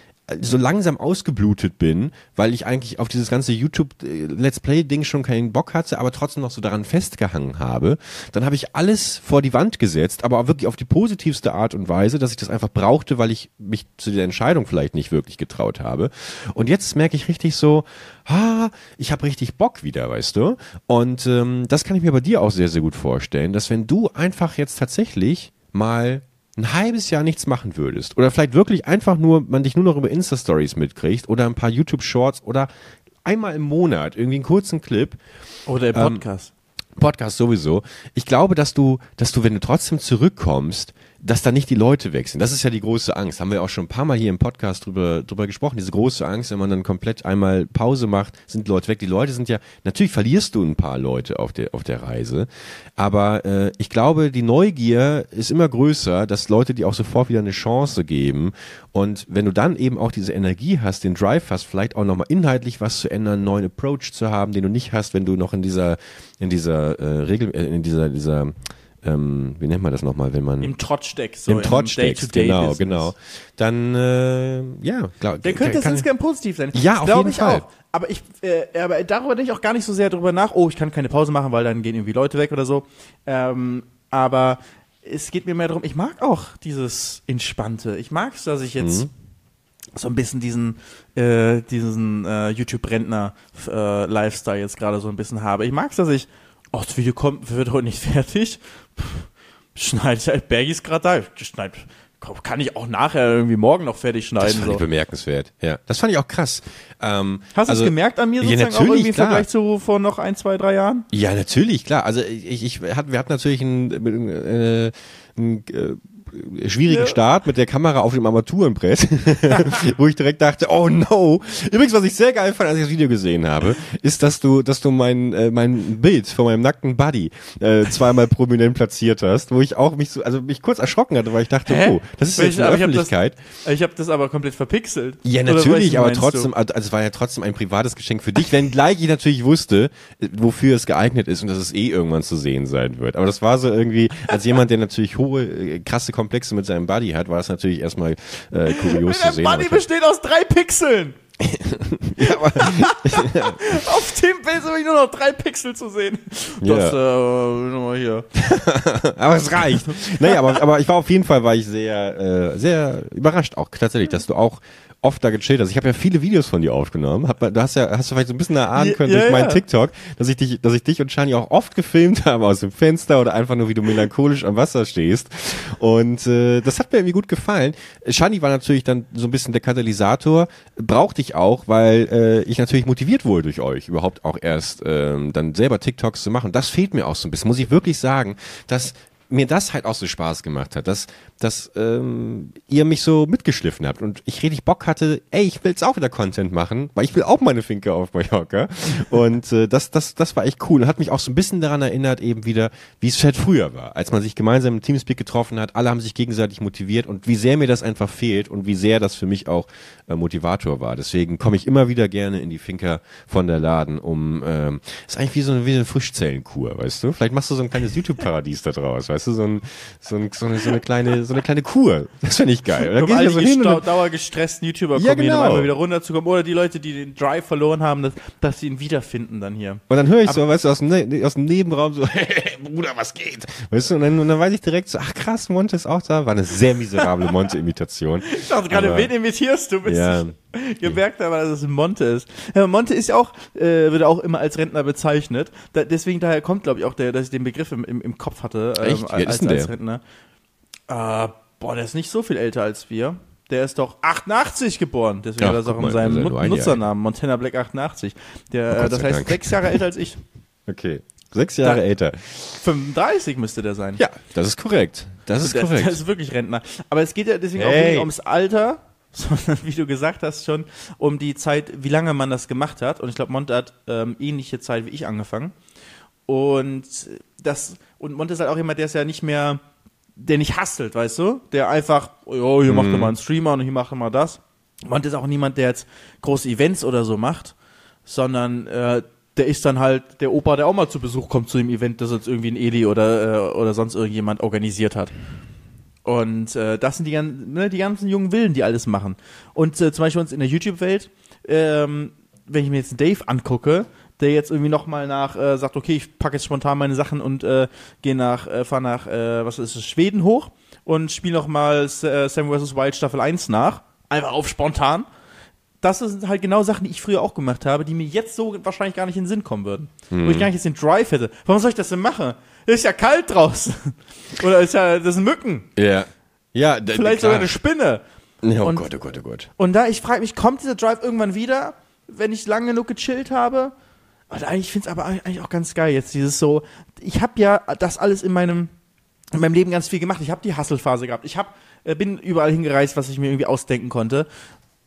so langsam ausgeblutet bin, weil ich eigentlich auf dieses ganze YouTube äh, Let's Play Ding schon keinen Bock hatte, aber trotzdem noch so daran festgehangen habe. Dann habe ich alles vor die Wand gesetzt, aber auch wirklich auf die positivste Art und Weise, dass ich das einfach brauchte, weil ich mich zu der Entscheidung vielleicht nicht wirklich getraut habe. Und jetzt merke ich richtig so, ah, ich habe richtig Bock wieder, weißt du? Und ähm, das kann ich mir bei dir auch sehr, sehr gut vorstellen, dass wenn du einfach jetzt tatsächlich mal ein halbes Jahr nichts machen würdest oder vielleicht wirklich einfach nur, man dich nur noch über Insta-Stories mitkriegt oder ein paar YouTube-Shorts oder einmal im Monat irgendwie einen kurzen Clip, Oder im Ähm, Podcast. Podcast sowieso. Ich glaube, dass du, dass du, wenn du trotzdem zurückkommst, dass da nicht die Leute sind. Das ist ja die große Angst. Haben wir auch schon ein paar Mal hier im Podcast drüber, drüber gesprochen. Diese große Angst, wenn man dann komplett einmal Pause macht, sind Leute weg. Die Leute sind ja, natürlich verlierst du ein paar Leute auf der, auf der Reise. Aber äh, ich glaube, die Neugier ist immer größer, dass Leute dir auch sofort wieder eine Chance geben. Und wenn du dann eben auch diese Energie hast, den Drive hast, vielleicht auch nochmal inhaltlich was zu ändern, einen neuen Approach zu haben, den du nicht hast, wenn du noch in dieser, in dieser äh, Regel, äh, in dieser, dieser ähm, wie nennt man das nochmal, wenn man Im Trott steckst. So im Trott steckst, genau, Business. genau. Dann, äh, ja, glaub, Der könnte das insgesamt positiv sein. Ja, auf jeden ich Fall. auch. Aber ich, äh, aber darüber denke ich auch gar nicht so sehr drüber nach. Oh, ich kann keine Pause machen, weil dann gehen irgendwie Leute weg oder so. Ähm, aber es geht mir mehr darum, ich mag auch dieses Entspannte. Ich mag es, dass ich jetzt Mhm. so ein bisschen diesen, äh, diesen äh, YouTube-Rentner-Lifestyle jetzt gerade so ein bisschen habe. Ich mag es, dass ich, oh, das Video kommt, wird heute nicht (laughs) fertig. Schneide ich halt, Bergi ist gerade da. Ich Schneid, kann ich auch nachher irgendwie morgen noch fertig Das schneiden. fand so. ich bemerkenswert. Ja, das fand ich auch krass. Ähm, Hast du also- es gemerkt an mir Ja, sozusagen auch natürlich, irgendwie im klar. Vergleich zu vor noch ein, zwei, drei Jahren? Ja, natürlich, klar. Also ich, ich hat, wir hatten natürlich einen, äh, einen äh, schwierigen Ja. Start mit der Kamera auf dem Armaturenbrett, (laughs) wo ich direkt dachte, oh no. Übrigens, was ich sehr geil fand, als ich das Video gesehen habe, ist, dass du, dass du mein, äh, mein Bild von meinem nackten Buddy äh, zweimal prominent platziert hast, wo ich auch mich so, also mich kurz erschrocken hatte, weil ich dachte, Hä? oh, das ist Weil jetzt der aber ich hab das- Öffentlichkeit. Habe das aber komplett verpixelt. Ja, natürlich, aber trotzdem, also es war ja trotzdem ein privates Geschenk für dich, wenngleich ich natürlich wusste, äh, wofür es geeignet ist und dass es eh irgendwann zu sehen sein wird. Aber das war so irgendwie, als jemand, der natürlich hohe, äh, krasse Komplexe mit seinem Buddy hat, war es natürlich erstmal äh, kurios zu (laughs) sehen. Der Buddy besteht aus drei Pixeln. (laughs) (laughs) Auf dem Bild sind nur noch drei Pixel zu sehen. Ja. Das, äh, nochmal hier. aber es reicht. naja, aber, aber ich war auf jeden Fall, war ich sehr, äh, sehr überrascht auch tatsächlich, dass du auch oft da gechillt hast. Ich habe ja viele Videos von dir aufgenommen. Hab, du hast ja, hast du vielleicht so ein bisschen erahnen können ja, durch meinen ja. TikTok, dass ich dich, dass ich dich und Shani auch oft gefilmt (laughs) habe aus dem Fenster oder einfach nur, wie du melancholisch am Wasser stehst. Und äh, das hat mir irgendwie gut gefallen. Shani war natürlich dann so ein bisschen der Katalysator, brauchte ich auch, weil äh, ich natürlich motiviert wurde durch euch, überhaupt auch erst ähm, dann selber TikToks zu machen. Das fehlt mir auch so ein bisschen, muss ich wirklich sagen, dass mir das halt auch so Spaß gemacht hat, dass, dass ähm, ihr mich so mitgeschliffen habt und ich richtig Bock hatte, ey, ich will jetzt auch wieder Content machen, weil ich will auch meine Finke auf Mallorca. Und äh, das, das, das war echt cool und hat mich auch so ein bisschen daran erinnert, eben wieder, wie es halt früher war, als man sich gemeinsam im Teamspeak getroffen hat, alle haben sich gegenseitig motiviert und wie sehr mir das einfach fehlt und wie sehr das für mich auch äh, Motivator war. Deswegen komme ich immer wieder gerne in die Finker von der Laden, um ähm, ist eigentlich wie so eine, wie eine Frischzellenkur, weißt du? Vielleicht machst du so ein kleines (laughs) YouTube-Paradies da draus, weißt du, so, ein, so, ein, so, eine, so eine kleine, so eine kleine Kur. Das finde ich geil. Da all die so dauergestressten YouTuber ja, kommen genau. um einmal wieder runterzukommen. Oder die Leute, die den Drive verloren haben, dass, dass sie ihn wiederfinden dann hier. Und dann höre ich so, weißt du, aus dem, ne aus dem Nebenraum so, (laughs) hey, Bruder, was geht? Weißt du, und dann, und dann weiß ich direkt so, ach krass, Monte ist auch da. War eine sehr miserable (laughs) Monte-Imitation. Ich dachte gerade, wen imitierst du? Bist Ja. Gemerkt aber, dass es ein Monte ist. Ja, Monte ist ja auch, äh, wird auch immer als Rentner bezeichnet. Da, deswegen daher kommt, glaube ich, auch der, dass ich den Begriff im, im, im Kopf hatte. ähm, Echt? Wie als, ist denn als der? Rentner. Äh, boah, der ist nicht so viel älter als wir. Der ist doch 88 geboren. Deswegen Ach, hat er das auch in seinem ist ja Nu- nur ein Jahr Nutzernamen, Montana Black 88. Der, Oh, äh, das heißt, Dank. sechs Jahre älter als ich. Okay. Sechs Jahre Da- älter. 35 müsste der sein. Ja, das ist korrekt. Das ist Der, korrekt. der ist wirklich Rentner. Aber es geht ja deswegen auch Hey. nicht ums Alter, (laughs) sondern wie du gesagt hast schon, um die Zeit, wie lange man das gemacht hat. Und ich glaube, Monte hat ähm, ähnliche Zeit wie ich angefangen. Und das, und Monte ist halt auch jemand, der ist ja nicht mehr, der nicht hustelt, weißt du? Der einfach, oh, hier macht er mal einen Streamer und hier macht er mal das. Monte ist auch niemand, der jetzt große Events oder so macht, sondern äh, der ist dann halt der Opa, der auch mal zu Besuch kommt zu dem Event, das jetzt irgendwie ein Eli oder, äh, oder sonst irgendjemand organisiert hat. Und äh, das sind die, gan- ne, die ganzen jungen Willen, die alles machen. Und äh, zum Beispiel uns in der YouTube-Welt, ähm, wenn ich mir jetzt einen Dave angucke, der jetzt irgendwie nochmal nach, äh, sagt, okay, ich packe jetzt spontan meine Sachen und äh, gehe nach, äh, fahr nach, äh, was ist es, Schweden hoch und spiele nochmal äh, Sam vs. Wild Staffel 1 nach. Einfach auf spontan. Das sind halt genau Sachen, die ich früher auch gemacht habe, die mir jetzt so wahrscheinlich gar nicht in den Sinn kommen würden. Wo ich gar nicht jetzt den Drive hätte. Warum soll ich das denn machen? Ist ja kalt draußen. (laughs) Oder ist ja, das sind Mücken. ja. Ja, d- Vielleicht klar. sogar eine Spinne. Oh und- Gott, oh Gott, oh Gott. Und da, ich frage mich, kommt dieser Drive irgendwann wieder, wenn ich lange genug gechillt habe? Und eigentlich finde ich es aber eigentlich auch ganz geil jetzt, dieses so, ich habe ja das alles in meinem, in meinem Leben ganz viel gemacht. Ich habe die Hustle-Phase gehabt. Ich hab, äh, bin überall hingereist, was ich mir irgendwie ausdenken konnte.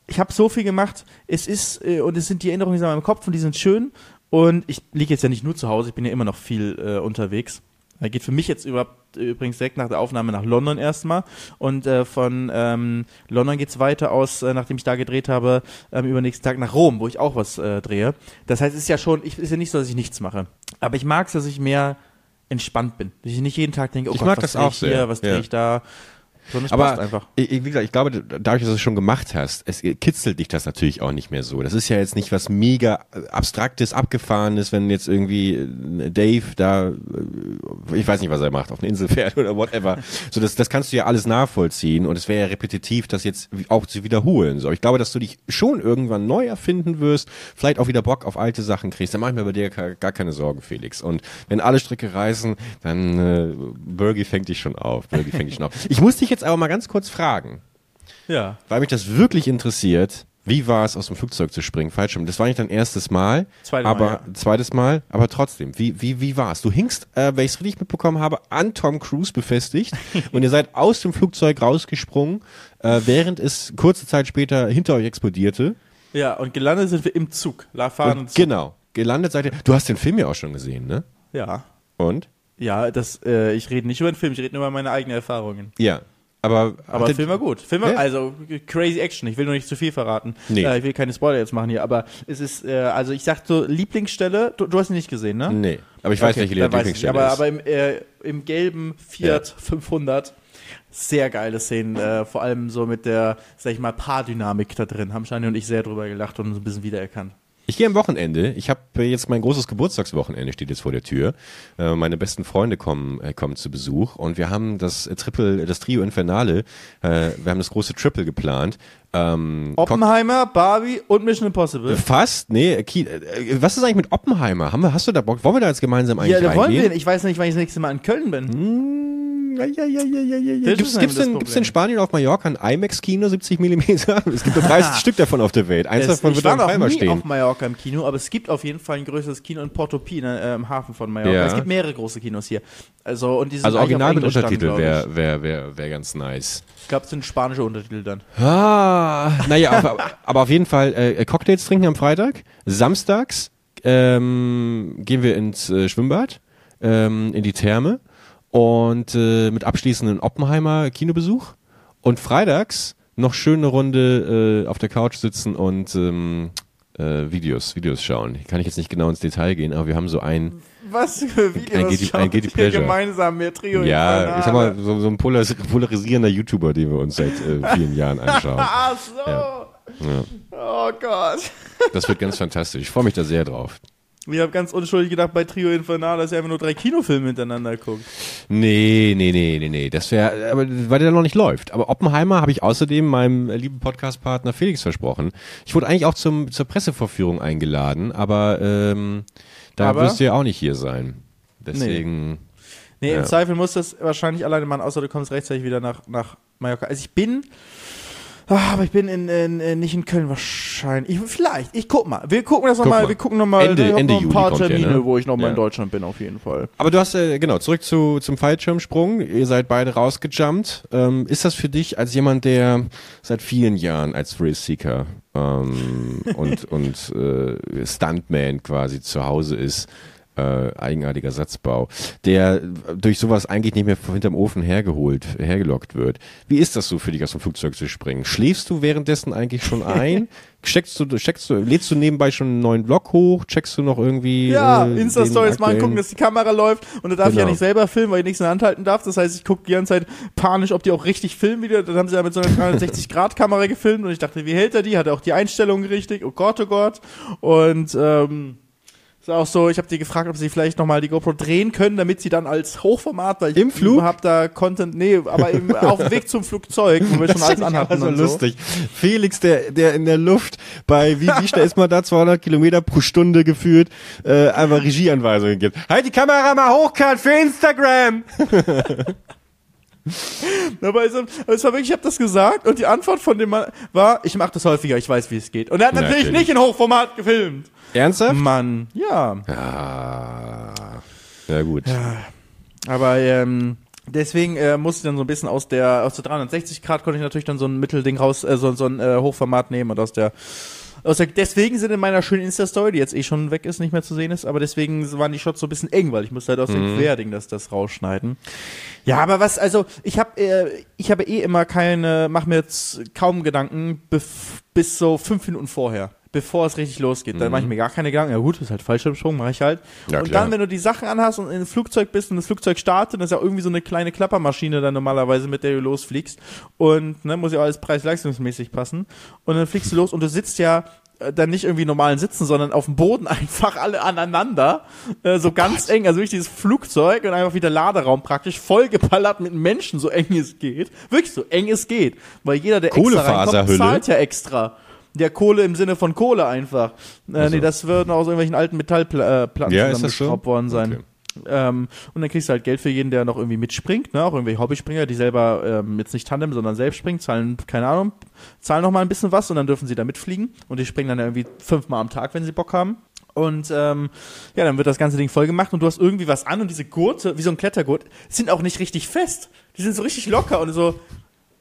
Ich habe so viel gemacht. Es ist, äh, und es sind die Erinnerungen die sind in meinem Kopf und die sind schön. Und ich liege jetzt ja nicht nur zu Hause, ich bin ja immer noch viel äh, unterwegs. Er geht für mich jetzt überhaupt äh, übrigens direkt nach der Aufnahme nach London erstmal. Und äh, von ähm, London geht's weiter aus, äh, nachdem ich da gedreht habe, ähm, übernächsten Tag nach Rom, wo ich auch was äh, drehe. Das heißt, es ist ja schon, ich, ist ja nicht so, dass ich nichts mache. Aber ich mag es, dass ich mehr entspannt bin. Dass ich nicht jeden Tag denke, oh Ich Gott, mag was das dreh auch ich hier, sehr, was ja. drehe ich da. Aber. Ich, wie gesagt, ich glaube, dadurch, dass du es schon gemacht hast, es kitzelt dich das natürlich auch nicht mehr so. Das ist ja jetzt nicht was mega äh, abstraktes, abgefahrenes, wenn jetzt irgendwie äh, Dave da, äh, ich weiß nicht, was er macht, auf eine Insel (laughs) fährt oder whatever. So, das, das kannst du ja alles nachvollziehen und es wäre ja repetitiv, das jetzt auch zu wiederholen. So, ich glaube, dass du dich schon irgendwann neu erfinden wirst, vielleicht auch wieder Bock auf alte Sachen kriegst. Da mache ich mir bei dir gar, gar keine Sorgen, Felix. Und wenn alle Stricke reißen, dann äh, Bergie fängt dich schon auf. Bergie fängt dich schon auf. Ich muss dich jetzt aber mal ganz kurz fragen, Ja. weil mich das wirklich interessiert. Wie war es, aus dem Flugzeug zu springen? Fallschirm. Das war nicht dein erstes Mal, Zweites Mal, aber ja. zweites Mal, aber trotzdem. Wie wie wie war es? Du hingst, äh, wenn ich es richtig mitbekommen habe, an Tom Cruise befestigt (laughs) und ihr seid aus dem Flugzeug rausgesprungen, äh, während es kurze Zeit später hinter euch explodierte. Ja, und gelandet sind wir im Zug. La Zug. genau, gelandet seid ihr. Du hast den Film ja auch schon gesehen, ne? Ja. Und? Ja, das, äh, ich rede nicht über den Film, ich rede nur über meine eigenen Erfahrungen. Ja. Aber, Aber Film war gut. Film war, Ja. also crazy Action. Ich will nur nicht zu viel verraten. Nee. Äh, ich will keine Spoiler jetzt machen hier, aber es ist, äh, also ich sag so, Lieblingsstelle, du, du hast ihn nicht gesehen, ne? Nee, aber ich weiß, Okay, welche ich. Lieblingsstelle aber, ist. aber im, äh, im gelben Fiat 500 sehr geile Szenen, äh, vor allem so mit der, sag ich mal, Paardynamik da drin. Haben Shani und ich sehr drüber gelacht und uns ein bisschen wiedererkannt. Ich gehe am Wochenende. Ich habe jetzt mein großes Geburtstagswochenende steht jetzt vor der Tür. Äh, meine besten Freunde kommen äh, kommen zu Besuch und wir haben das äh, Triple, das Trio Infernale. Äh, wir haben das große Triple geplant. Ähm, Oppenheimer, Barbie und Mission Impossible. Fast, nee. Äh, was ist eigentlich mit Oppenheimer? Haben wir, hast du da Bock? Wollen wir da jetzt gemeinsam eigentlich Ja, da wollen wir denn. Ich weiß nicht, wann ich das nächste Mal in Köln bin. Hm, Gibt's, das in, Spanien auf Mallorca ein IMAX-Kino, 70 mm? (laughs) Es gibt nur 30 Stück davon auf der Welt. Eins Es, davon ich wird Palmer nie stehen. auf Mallorca im Kino, aber es gibt auf jeden Fall ein größeres Kino in Portopí, ne, äh, im Hafen von Mallorca. Ja. Es gibt mehrere große Kinos hier. Also, und die sind Also auf original mit Untertitel wäre wär, wär, wär ganz nice. Ich glaube, es sind spanische Untertitel dann. Ah, naja, aber, aber auf jeden Fall äh, Cocktails trinken am Freitag. Samstags ähm, gehen wir ins äh, Schwimmbad, ähm, in die Therme und äh, mit abschließenden Oppenheimer Kinobesuch. Und freitags noch schön eine Runde äh, auf der Couch sitzen und ähm, äh, Videos, Videos schauen. Kann ich jetzt nicht genau ins Detail gehen, aber wir haben so ein, Was für Videos Ein Guilty- ein Guilty Pleasure. gemeinsam mit Trio ja, ich sag mal, so, so ein polaris polarisierender YouTuber, den wir uns seit äh, vielen Jahren anschauen. (laughs) Ach so. Ja. Oh Gott. Das wird ganz fantastisch. Ich freue mich da sehr drauf. Ich habe ganz unschuldig gedacht bei Trio Infernal, dass ihr einfach nur drei Kinofilme hintereinander guckt. Nee, nee, nee, nee, nee. Das wäre, aber weil der noch nicht läuft. Aber Oppenheimer habe ich außerdem meinem lieben Podcast-Partner Felix versprochen. Ich wurde eigentlich auch zum, zur Pressevorführung eingeladen, aber ähm, da Aber? wirst du ja auch nicht hier sein. Deswegen. Nee, Ja. im Zweifel muss das wahrscheinlich alleine machen, außer du kommst rechtzeitig wieder nach, nach Mallorca. Also ich bin, ah, aber ich bin in, in, in nicht in Köln wahrscheinlich. Ich, vielleicht, ich guck mal. Wir gucken das nochmal, mal. wir gucken nochmal. Ende- ich hab Ende noch ein Juli paar der, Termine, ne? wo ich nochmal in Ja. Deutschland bin, auf jeden Fall. Aber du hast, äh, genau, zurück zu, zum Fallschirmsprung. Ihr seid beide rausgejumpt. Ähm, ist das für dich als jemand, der seit vielen Jahren als Thrill-Seeker ähm, und, (laughs) und äh, Stuntman quasi zu Hause ist, äh, eigenartiger Satzbau, der durch sowas eigentlich nicht mehr hinterm Ofen hergeholt, hergelockt wird. Wie ist das so für dich, aus dem Flugzeug zu springen? Schläfst du währenddessen eigentlich schon ein? (laughs) Checkst du, checkst du, lädst du nebenbei schon einen neuen Vlog hoch? Checkst du noch irgendwie? Ja, äh, Insta-Stories mal angucken, aktuellen- dass die Kamera läuft und da darf ich ja Genau. nicht selber filmen, weil ich nichts in der Hand halten darf. Das heißt, ich gucke die ganze Zeit panisch, ob die auch richtig filmen wieder. Dann haben sie ja mit so einer 360-Grad-Kamera gefilmt und ich dachte, wie hält er die? Hat er auch die Einstellungen richtig? Oh Gott, oh Gott. Und ähm, ist auch so, ich habe die gefragt, ob sie vielleicht nochmal die GoPro drehen können, damit sie dann als Hochformat, weil ich Im Flug? hab da Content, nee, aber eben (laughs) auf dem Weg zum Flugzeug, wo wir schon alles anhatten Also lustig. Felix, der, der in der Luft bei, wie, wie schnell ist man da, 200 Kilometer pro Stunde geführt, äh, einfach Regieanweisungen gibt. Halt die Kamera mal hoch, Karl, für Instagram! (laughs) (laughs) Aber es, es war wirklich, ich habe das gesagt und die Antwort von dem Mann war, ich mache das häufiger, ich weiß, wie es geht. Und er hat natürlich, Natürlich. nicht in Hochformat gefilmt. Ernsthaft? Mann, ja. Ah. Ja, gut. Aber ähm, deswegen äh, musste ich dann so ein bisschen aus der aus der 360 Grad konnte ich natürlich dann so ein Mittelding raus, äh, so, so ein äh, Hochformat nehmen und aus der der, deswegen sind in meiner schönen Insta-Story, die jetzt eh schon weg ist, nicht mehr zu sehen ist, aber deswegen waren die Shots so ein bisschen eng, weil ich musste halt aus dem Querding das, das rausschneiden. Ja, aber was, also ich habe äh, ich habe eh immer keine, mach mir jetzt kaum Gedanken bis so fünf Minuten vorher, bevor es richtig losgeht. Dann mache ich mir gar keine Gedanken. Ja gut, ist halt Fallschirmsprung, mache ich halt. Ja, und klar. dann, wenn du die Sachen anhast und in ein Flugzeug bist und das Flugzeug startet, das ist ja irgendwie so eine kleine Klappermaschine dann normalerweise, mit der du losfliegst. Und ne, muss ja alles preis-leistungsmäßig passen. Und dann fliegst du los und du sitzt ja äh, dann nicht irgendwie normalen Sitzen, sondern auf dem Boden (laughs) einfach alle aneinander, äh, so ganz eng, also wirklich dieses Flugzeug und einfach wieder Laderaum praktisch vollgeballert mit Menschen, so eng es geht. Wirklich so eng es geht. Weil jeder, der extra reinkommt, zahlt ja extra. Der Kohle im Sinne von Kohle einfach. Äh, Also. Nee, das wird noch aus irgendwelchen alten Metallplatten Ja, ist das so? zusammengeschraubt worden sein. Okay. Ähm, und dann kriegst du halt Geld für jeden, der noch irgendwie mitspringt, ne? Auch irgendwelche Hobbyspringer, die selber ähm, jetzt nicht Tandem, sondern selbst springen, zahlen, keine Ahnung, zahlen noch mal ein bisschen was und dann dürfen sie da mitfliegen. Und die springen dann irgendwie fünfmal am Tag, wenn sie Bock haben. Und ähm, ja, dann wird das ganze Ding voll gemacht und du hast irgendwie was an und diese Gurte, wie so ein Klettergurt, sind auch nicht richtig fest. Die sind so richtig locker und so,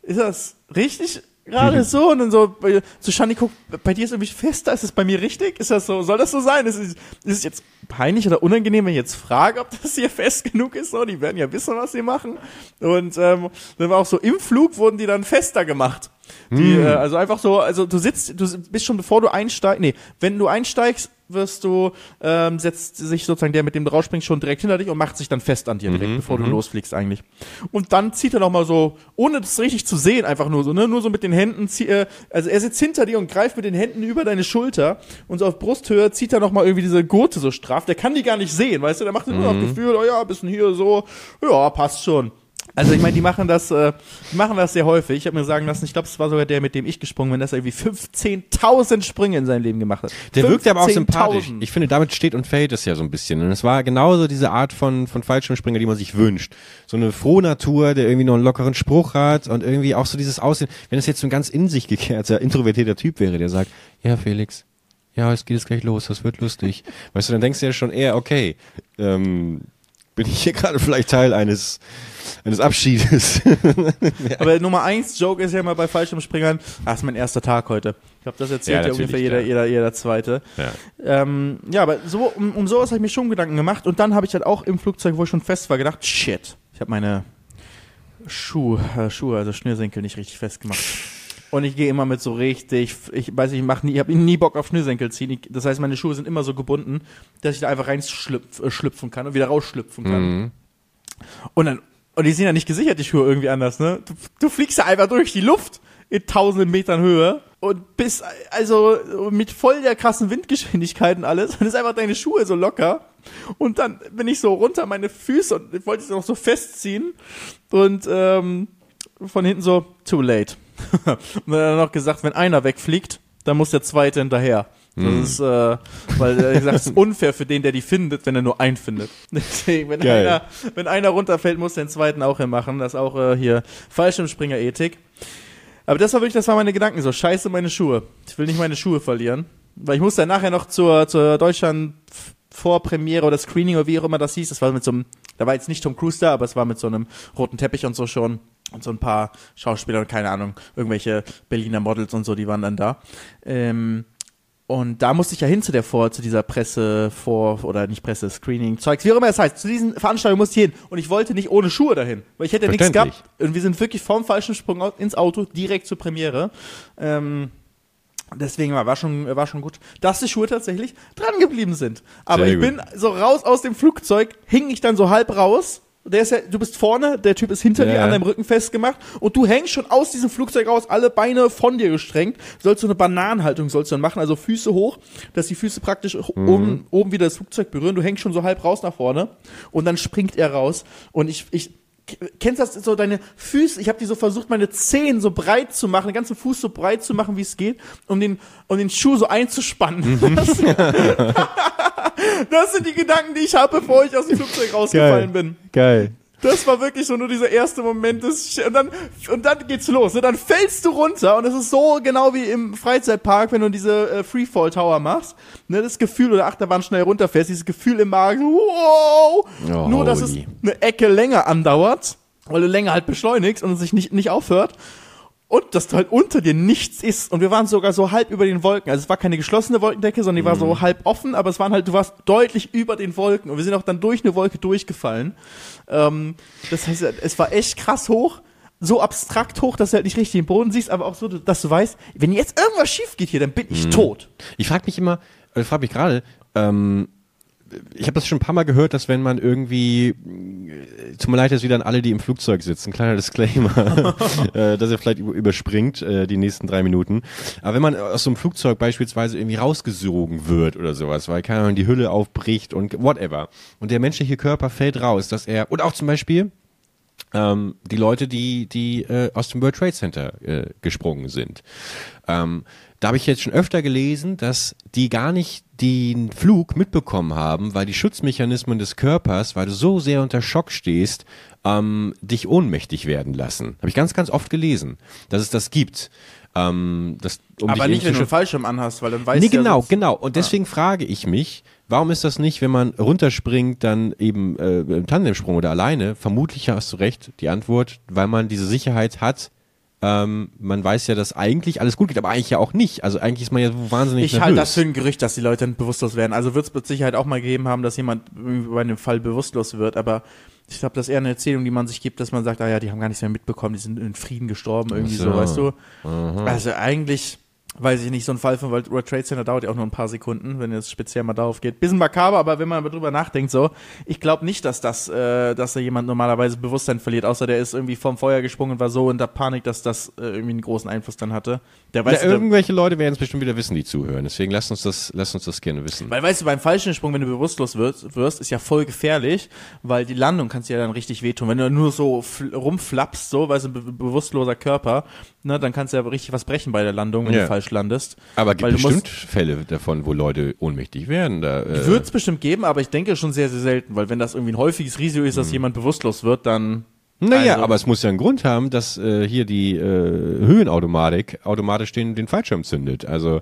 ist das richtig gerade so? Und dann so, so Shani guckt, bei dir ist irgendwie fester, ist es bei mir richtig? Ist das so, soll das so sein? Ist es, ist es jetzt peinlich oder unangenehm, wenn ich jetzt frage, ob das hier (laughs) fest genug ist? So, die werden ja wissen, was sie machen. Und ähm, dann war auch so, im Flug wurden die dann fester gemacht. Die, äh, also einfach so, also du sitzt, du bist schon bevor du einsteigst, nee, wenn du einsteigst, wirst du, ähm, setzt sich sozusagen der, mit dem du rausspringst, schon direkt hinter dich und macht sich dann fest an dir direkt, bevor du losfliegst eigentlich. Und dann zieht er noch mal so, ohne das richtig zu sehen, einfach nur so, ne, nur so mit den Händen, zieh, äh, also er sitzt hinter dir und greift mit den Händen über deine Schulter und so auf Brusthöhe zieht er noch mal irgendwie diese Gurte so straff, der kann die gar nicht sehen, weißt du, der macht nur noch Gefühl, oh ja, bisschen hier so, ja, passt schon. Also ich meine, die machen das, äh, die machen das sehr häufig. Ich habe mir sagen lassen, ich glaube, es war sogar der, mit dem ich gesprungen bin, dass er irgendwie 15.000 Sprünge in seinem Leben gemacht hat. Der wirkt aber auch 15.000. sympathisch. Ich finde, damit steht und fällt es ja so ein bisschen. Und es war genauso diese Art von, von Fallschirmspringer, die man sich wünscht. So eine frohe Natur, der irgendwie noch einen lockeren Spruch hat und irgendwie auch so dieses Aussehen. Wenn es jetzt so ein ganz in sich gekehrter, introvertierter Typ wäre, der sagt, ja, Felix, ja, es geht jetzt gleich los, das wird lustig. Weißt du, dann denkst du ja schon eher, okay, ähm, bin ich hier gerade vielleicht Teil eines, eines Abschiedes. (laughs) Aber Nummer eins Joke ist ja immer bei Fallschirmspringern, ah, ist mein erster Tag heute. Ich glaube, das erzählt Ja, ja, ungefähr jeder, jeder, jeder Zweite. ja. Ähm, ja, aber so, um, um sowas habe ich mir schon Gedanken gemacht. Und dann habe ich halt auch im Flugzeug, wo ich schon fest war, gedacht, shit, ich habe meine Schuhe, äh, Schuhe, also Schnürsenkel nicht richtig festgemacht. Und ich gehe immer mit so richtig, ich weiß nicht, ich mach nie, ich habe nie Bock auf Schnürsenkel ziehen. Ich, das heißt, meine Schuhe sind immer so gebunden, dass ich da einfach reinschlüpfen äh, schlüpfen kann und wieder rausschlüpfen kann. Mhm. Und dann, und die sind ja nicht gesichert, die Schuhe irgendwie anders, ne? Du, du fliegst ja einfach durch die Luft in tausenden Metern Höhe und bist also mit voll der krassen Windgeschwindigkeit und alles und ist einfach deine Schuhe so locker. Und dann bin ich so runter meine Füße und ich wollte es noch so festziehen und ähm, von hinten so, too late. Und dann hat er noch gesagt, wenn einer wegfliegt, dann muss der zweite hinterher. Das ist, äh, weil er gesagt, es ist unfair für den, der die findet, wenn er nur einen findet. (laughs) Deswegen, wenn Geil. einer, wenn einer runterfällt, muss der den zweiten auch hinmachen. Das ist auch äh, hier Fallschirmspringer-Ethik. Aber das war wirklich, das waren meine Gedanken so. Scheiße, meine Schuhe. Ich will nicht meine Schuhe verlieren. Weil ich muss dann nachher noch zur, zur Deutschland Vorpremiere oder Screening oder wie auch immer das hieß. Das war mit so einem, da war jetzt nicht Tom Cruise da, aber es war mit so einem roten Teppich und so schon. Und so ein paar Schauspieler und keine Ahnung, irgendwelche Berliner Models und so, die waren dann da. Ähm, und da musste ich ja hin zu der vor, zu dieser Presse vor, oder nicht Presse, Screening, Zeugs, wie auch immer es heißt. Zu diesen Veranstaltungen musste ich hin. Und ich wollte nicht ohne Schuhe dahin. Weil ich hätte ja nichts gehabt. Und wir sind wirklich vom falschen Sprung ins Auto, direkt zur Premiere. Ähm, deswegen war, war schon, war schon gut, dass die Schuhe tatsächlich dran geblieben sind. Aber Sehr ich gut. bin so raus aus dem Flugzeug, hing ich dann so halb raus. Der ist ja, du bist vorne, der Typ ist hinter Ja. dir an deinem Rücken festgemacht und du hängst schon aus diesem Flugzeug raus, alle Beine von dir gestrengt. Sollst du eine Bananenhaltung sollst du dann machen, also Füße hoch, dass die Füße praktisch Mhm. oben, oben wieder das Flugzeug berühren. Du hängst schon so halb raus nach vorne und dann springt er raus und ich, ich Kennst du das so deine Füße? Ich habe die so versucht, meine Zehen so breit zu machen, den ganzen Fuß so breit zu machen, wie es geht, um den, um den Schuh so einzuspannen. Mhm. Das, (laughs) das sind die Gedanken, die ich habe, bevor ich aus dem Flugzeug rausgefallen bin. Geil. Das war wirklich so nur dieser erste Moment des und dann und dann geht's los. Ne? Dann fällst du runter und es ist so genau wie im Freizeitpark, wenn du diese äh, Freefall Tower machst, ne, das Gefühl oder Achterbahn schnell runterfährst, dieses Gefühl im Magen, wow, Oh, nur dass es eine Ecke länger andauert, weil du länger halt beschleunigst und es sich nicht nicht aufhört. Und dass halt unter dir nichts ist. Und wir waren sogar so halb über den Wolken. Also es war keine geschlossene Wolkendecke, sondern die war Mhm. so halb offen, aber es waren halt, du warst deutlich über den Wolken. Und wir sind auch dann durch eine Wolke durchgefallen. Ähm, das heißt, es war echt krass hoch. So abstrakt hoch, dass du halt nicht richtig den Boden siehst, aber auch so, dass du weißt, wenn jetzt irgendwas schief geht hier, dann bin Mhm. ich tot. Ich frage mich immer, ich frage mich gerade, ähm, ich habe das schon ein paar Mal gehört, dass wenn man irgendwie, äh, tut mir leid jetzt wieder an alle, die im Flugzeug sitzen, kleiner Disclaimer, (laughs) äh, dass er vielleicht über- überspringt äh, die nächsten drei Minuten. Aber wenn man aus so einem Flugzeug beispielsweise irgendwie rausgesogen wird oder sowas, weil keine Ahnung, die Hülle aufbricht und whatever, und der menschliche Körper fällt raus, dass er, und auch zum Beispiel, ähm, die Leute, die, die äh, aus dem World Trade Center äh, gesprungen sind. Ähm, da habe ich jetzt schon öfter gelesen, dass die gar nicht den Flug mitbekommen haben, weil die Schutzmechanismen des Körpers, weil du so sehr unter Schock stehst, ähm, dich ohnmächtig werden lassen. Habe ich ganz, ganz oft gelesen, dass es das gibt. Ähm, das, um aber nicht, wenn du einen Fallschirm anhast, weil dann weißt Nee, du ja genau, sonst- genau. Und deswegen frage ich mich, warum ist das nicht, wenn man runterspringt, dann eben äh, im Tandemsprung oder alleine? Vermutlich hast du recht, die Antwort, weil man diese Sicherheit hat. Ähm, man weiß ja, dass eigentlich alles gut geht, aber eigentlich ja auch nicht. Also eigentlich ist man ja wahnsinnig Ich halte das für ein Gerücht, dass die Leute dann bewusstlos werden. Also wird es mit Sicherheit auch mal gegeben haben, dass jemand bei einem Fall bewusstlos wird, aber ich glaube, das ist eher eine Erzählung, die man sich gibt, dass man sagt, ah ja, die haben gar nichts mehr mitbekommen, die sind in Frieden gestorben, irgendwie so, so. weißt du. Also eigentlich, weiß ich nicht, so ein Fall von World Trade Center dauert ja auch nur ein paar Sekunden, wenn es speziell mal darauf geht. Bisschen makaber, aber wenn man aber drüber nachdenkt, so, ich glaube nicht, dass das, äh, dass da jemand normalerweise Bewusstsein verliert, außer der ist irgendwie vom Feuer gesprungen und war so unter Panik, dass das äh, irgendwie einen großen Einfluss dann hatte. Der weiß, Ja, irgendwelche Leute werden es bestimmt wieder wissen, die zuhören. Deswegen lasst uns das, lasst uns das gerne wissen. Weil weißt du, beim Fallschirmsprung, wenn du bewusstlos wirst, wirst, ist ja voll gefährlich, weil die Landung kannst dir ja dann richtig wehtun. Wenn du nur so fl- rumflappst, so, weißt du, be bewusstloser Körper, ne, dann kannst du ja richtig was brechen bei der Landung, wenn Ja. du falsch landest. Aber gibt bestimmt musst- Fälle davon, wo Leute ohnmächtig werden. Da, äh, Wird es bestimmt geben, aber ich denke schon sehr, sehr selten, weil wenn das irgendwie ein häufiges Risiko ist, dass jemand bewusstlos wird, dann. Naja, Also- aber es muss ja einen Grund haben, dass äh, hier die äh, Höhenautomatik automatisch den, den Fallschirm zündet. Also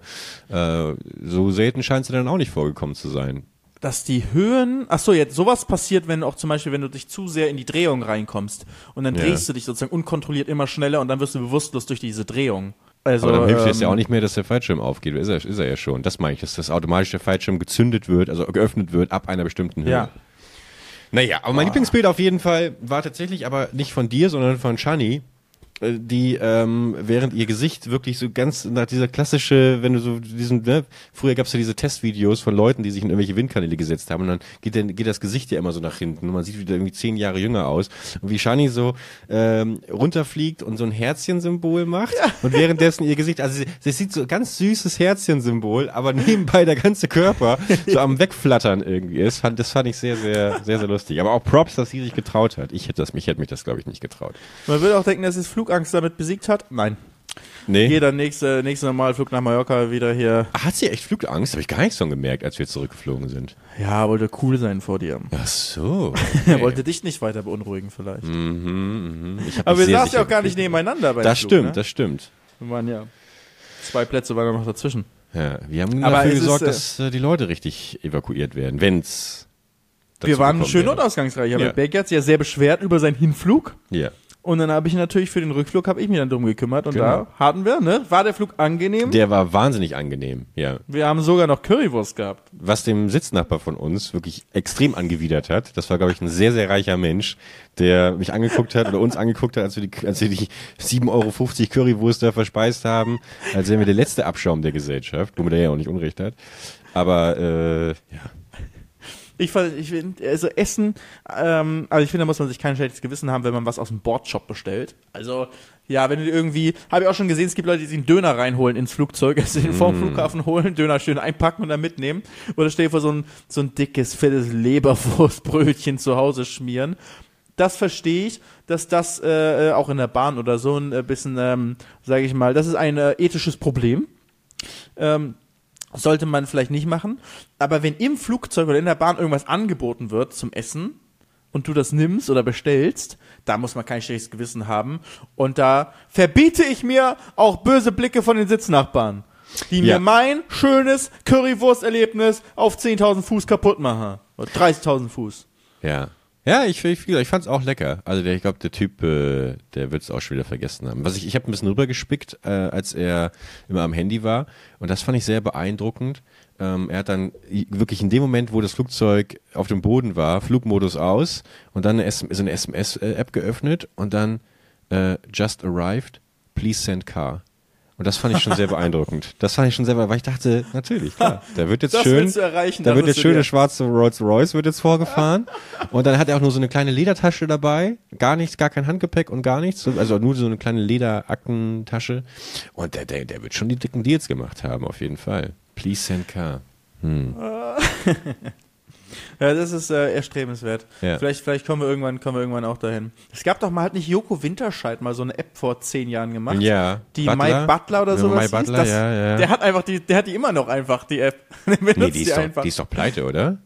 äh, so selten scheint es dann auch nicht vorgekommen zu sein. Dass die Höhen, ach so, jetzt sowas passiert, wenn auch zum Beispiel, wenn du dich zu sehr in die Drehung reinkommst und dann Ja. drehst du dich sozusagen unkontrolliert immer schneller und dann wirst du bewusstlos durch diese Drehung. Also, Aber dann hilft es ähm, ja auch nicht mehr, dass der Fallschirm aufgeht. Ist er, ist er ja schon. Das meine ich, dass das automatisch der Fallschirm gezündet wird, also geöffnet wird ab einer bestimmten Höhe. Ja. Naja, aber mein Lieblingsbild auf jeden Fall war tatsächlich aber nicht von dir, sondern von Shani, die ähm, während ihr Gesicht wirklich so ganz nach dieser klassische, wenn du so diesen, ne, früher gab es ja diese Testvideos von Leuten, die sich in irgendwelche Windkanäle gesetzt haben und dann geht, der, geht das Gesicht ja immer so nach hinten und man sieht wieder irgendwie zehn Jahre jünger aus und wie Shani so ähm, runterfliegt und so ein Herzchensymbol macht und währenddessen ihr Gesicht, also sie, sie sieht so ganz süßes Herzchensymbol, aber nebenbei der ganze Körper so am wegflattern irgendwie ist. Fand, das fand ich sehr, sehr, sehr, sehr lustig. Aber auch Props, dass sie sich getraut hat. Ich hätte das, mich hätte mich das glaube ich nicht getraut. Man würde auch denken, dass es Flugangst damit besiegt hat. Nein. Nee. Jeder nächste, nächste Mal Flug nach Mallorca wieder hier. Ah, Hat sie echt Flugangst? Habe ich gar nicht so gemerkt, als wir zurückgeflogen sind. Ja, wollte cool sein vor dir. Ach so. (laughs) Er wollte dich nicht weiter beunruhigen vielleicht. Mhm, hab Aber wir saßen ja auch gar nicht nebeneinander bei Das stimmt, das stimmt. Wir waren ja. Zwei Plätze waren noch dazwischen. Ja, wir haben Aber dafür es ist, gesorgt, äh, dass äh, die Leute richtig evakuiert werden, wenn's. wir waren schön wäre. und ausgangsreich. Aber Ja. Beck hat sich ja sehr beschwert über seinen Hinflug. Ja. Und dann habe ich natürlich für den Rückflug habe ich mich dann drum gekümmert und Genau. da hatten wir, ne? War der Flug angenehm? Der war wahnsinnig angenehm, ja. wir haben sogar noch Currywurst gehabt. Was dem Sitznachbar von uns wirklich extrem angewidert hat, das war, glaube ich, ein sehr, sehr reicher Mensch, der mich angeguckt hat oder uns angeguckt hat, als wir die, als wir die 7,50 Euro Currywurst da verspeist haben, als wären wir der letzte Abschaum der Gesellschaft, womit er ja auch nicht Unrecht hat. Aber äh, ja, Ich, ich finde, also Essen, ähm, also ich finde, da muss man sich kein schlechtes Gewissen haben, wenn man was aus dem Bordshop bestellt. Also, ja, wenn du irgendwie, habe ich auch schon gesehen, es gibt Leute, die sich einen Döner reinholen ins Flugzeug, also den vom Flughafen holen, Döner schön einpacken und dann mitnehmen. Oder stell dir vor, so ein, so ein dickes, fettes Leberwurstbrötchen zu Hause schmieren. Das verstehe ich, dass das äh, äh, auch in der Bahn oder so ein äh, bisschen, ähm, sage ich mal, das ist ein äh, ethisches Problem. Ähm, sollte man vielleicht nicht machen. Aber wenn im Flugzeug oder in der Bahn irgendwas angeboten wird zum Essen und du das nimmst oder bestellst, da muss man kein schlechtes Gewissen haben. Und da verbiete ich mir auch böse Blicke von den Sitznachbarn, die Ja. mir mein schönes Currywurst-Erlebnis auf 10.000 Fuß kaputt machen. Oder 30.000 Fuß. ja. Ja, ich, ich, ich fand's auch lecker. Also der, ich glaube, der Typ, äh, der wird's auch schon wieder vergessen haben. Was ich, ich habe ein bisschen rübergespickt, äh, als er immer am Handy war. Und das fand ich sehr beeindruckend. Ähm, er hat dann wirklich in dem Moment, wo das Flugzeug auf dem Boden war, Flugmodus aus und dann eine, so eine SMS-App geöffnet und dann äh, just arrived, please send car. Und das fand ich schon sehr beeindruckend. Das fand ich schon sehr, weil ich dachte, natürlich, klar, da wird jetzt Das schön, da wird jetzt schöne dir- schwarze Rolls Royce wird jetzt vorgefahren. Und dann hat er auch nur so eine kleine Ledertasche dabei. Gar nichts, gar kein Handgepäck und gar nichts. Also nur so eine kleine Lederaktentasche. Und der, der, der wird schon die dicken Deals gemacht haben, auf jeden Fall. Please send car. (laughs) Ja, das ist äh, erstrebenswert. Ja. Vielleicht, vielleicht kommen wir irgendwann, kommen wir irgendwann auch dahin. Es gab doch mal, hat nicht Joko Winterscheid mal so eine App vor zehn Jahren gemacht? Ja. Die Mike Butler oder sowas Mike hieß? Butler, das, ja, ja. Der hat einfach die, der hat die immer noch einfach, die App. (laughs) Nee, die ist, doch, einfach. die ist doch pleite, oder?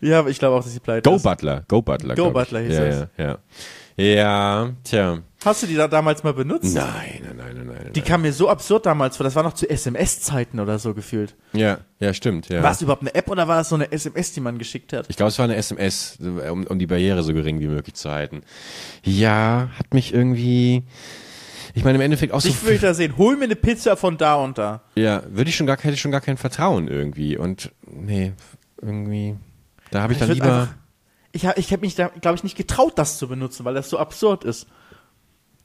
ja, aber ich glaube auch, dass sie pleite Go ist. Butler. Go Butler. Go. Butler hieß ja, das. Ja, ja. Ja, tja. Hast du die da damals mal benutzt? Nein, nein, nein, nein, nein. Die nein. kam mir so absurd damals vor. Das war noch zu SMS-Zeiten oder so gefühlt. Ja, ja, stimmt, ja. War es überhaupt eine App oder war das so eine SMS, die man geschickt hat? Ich glaube, es war eine SMS, um, um die Barriere so gering wie möglich zu halten. Ja, hat mich irgendwie. Ich meine, im Endeffekt auch so. Ich würde da sehen, hol mir eine Pizza von da und da. Ja, würde ich schon gar, hätte ich schon gar kein Vertrauen irgendwie. Und nee, irgendwie. Da habe ich dann würd lieber. Ich habe ich hab mich da, glaube ich, nicht getraut, das zu benutzen, weil das so absurd ist.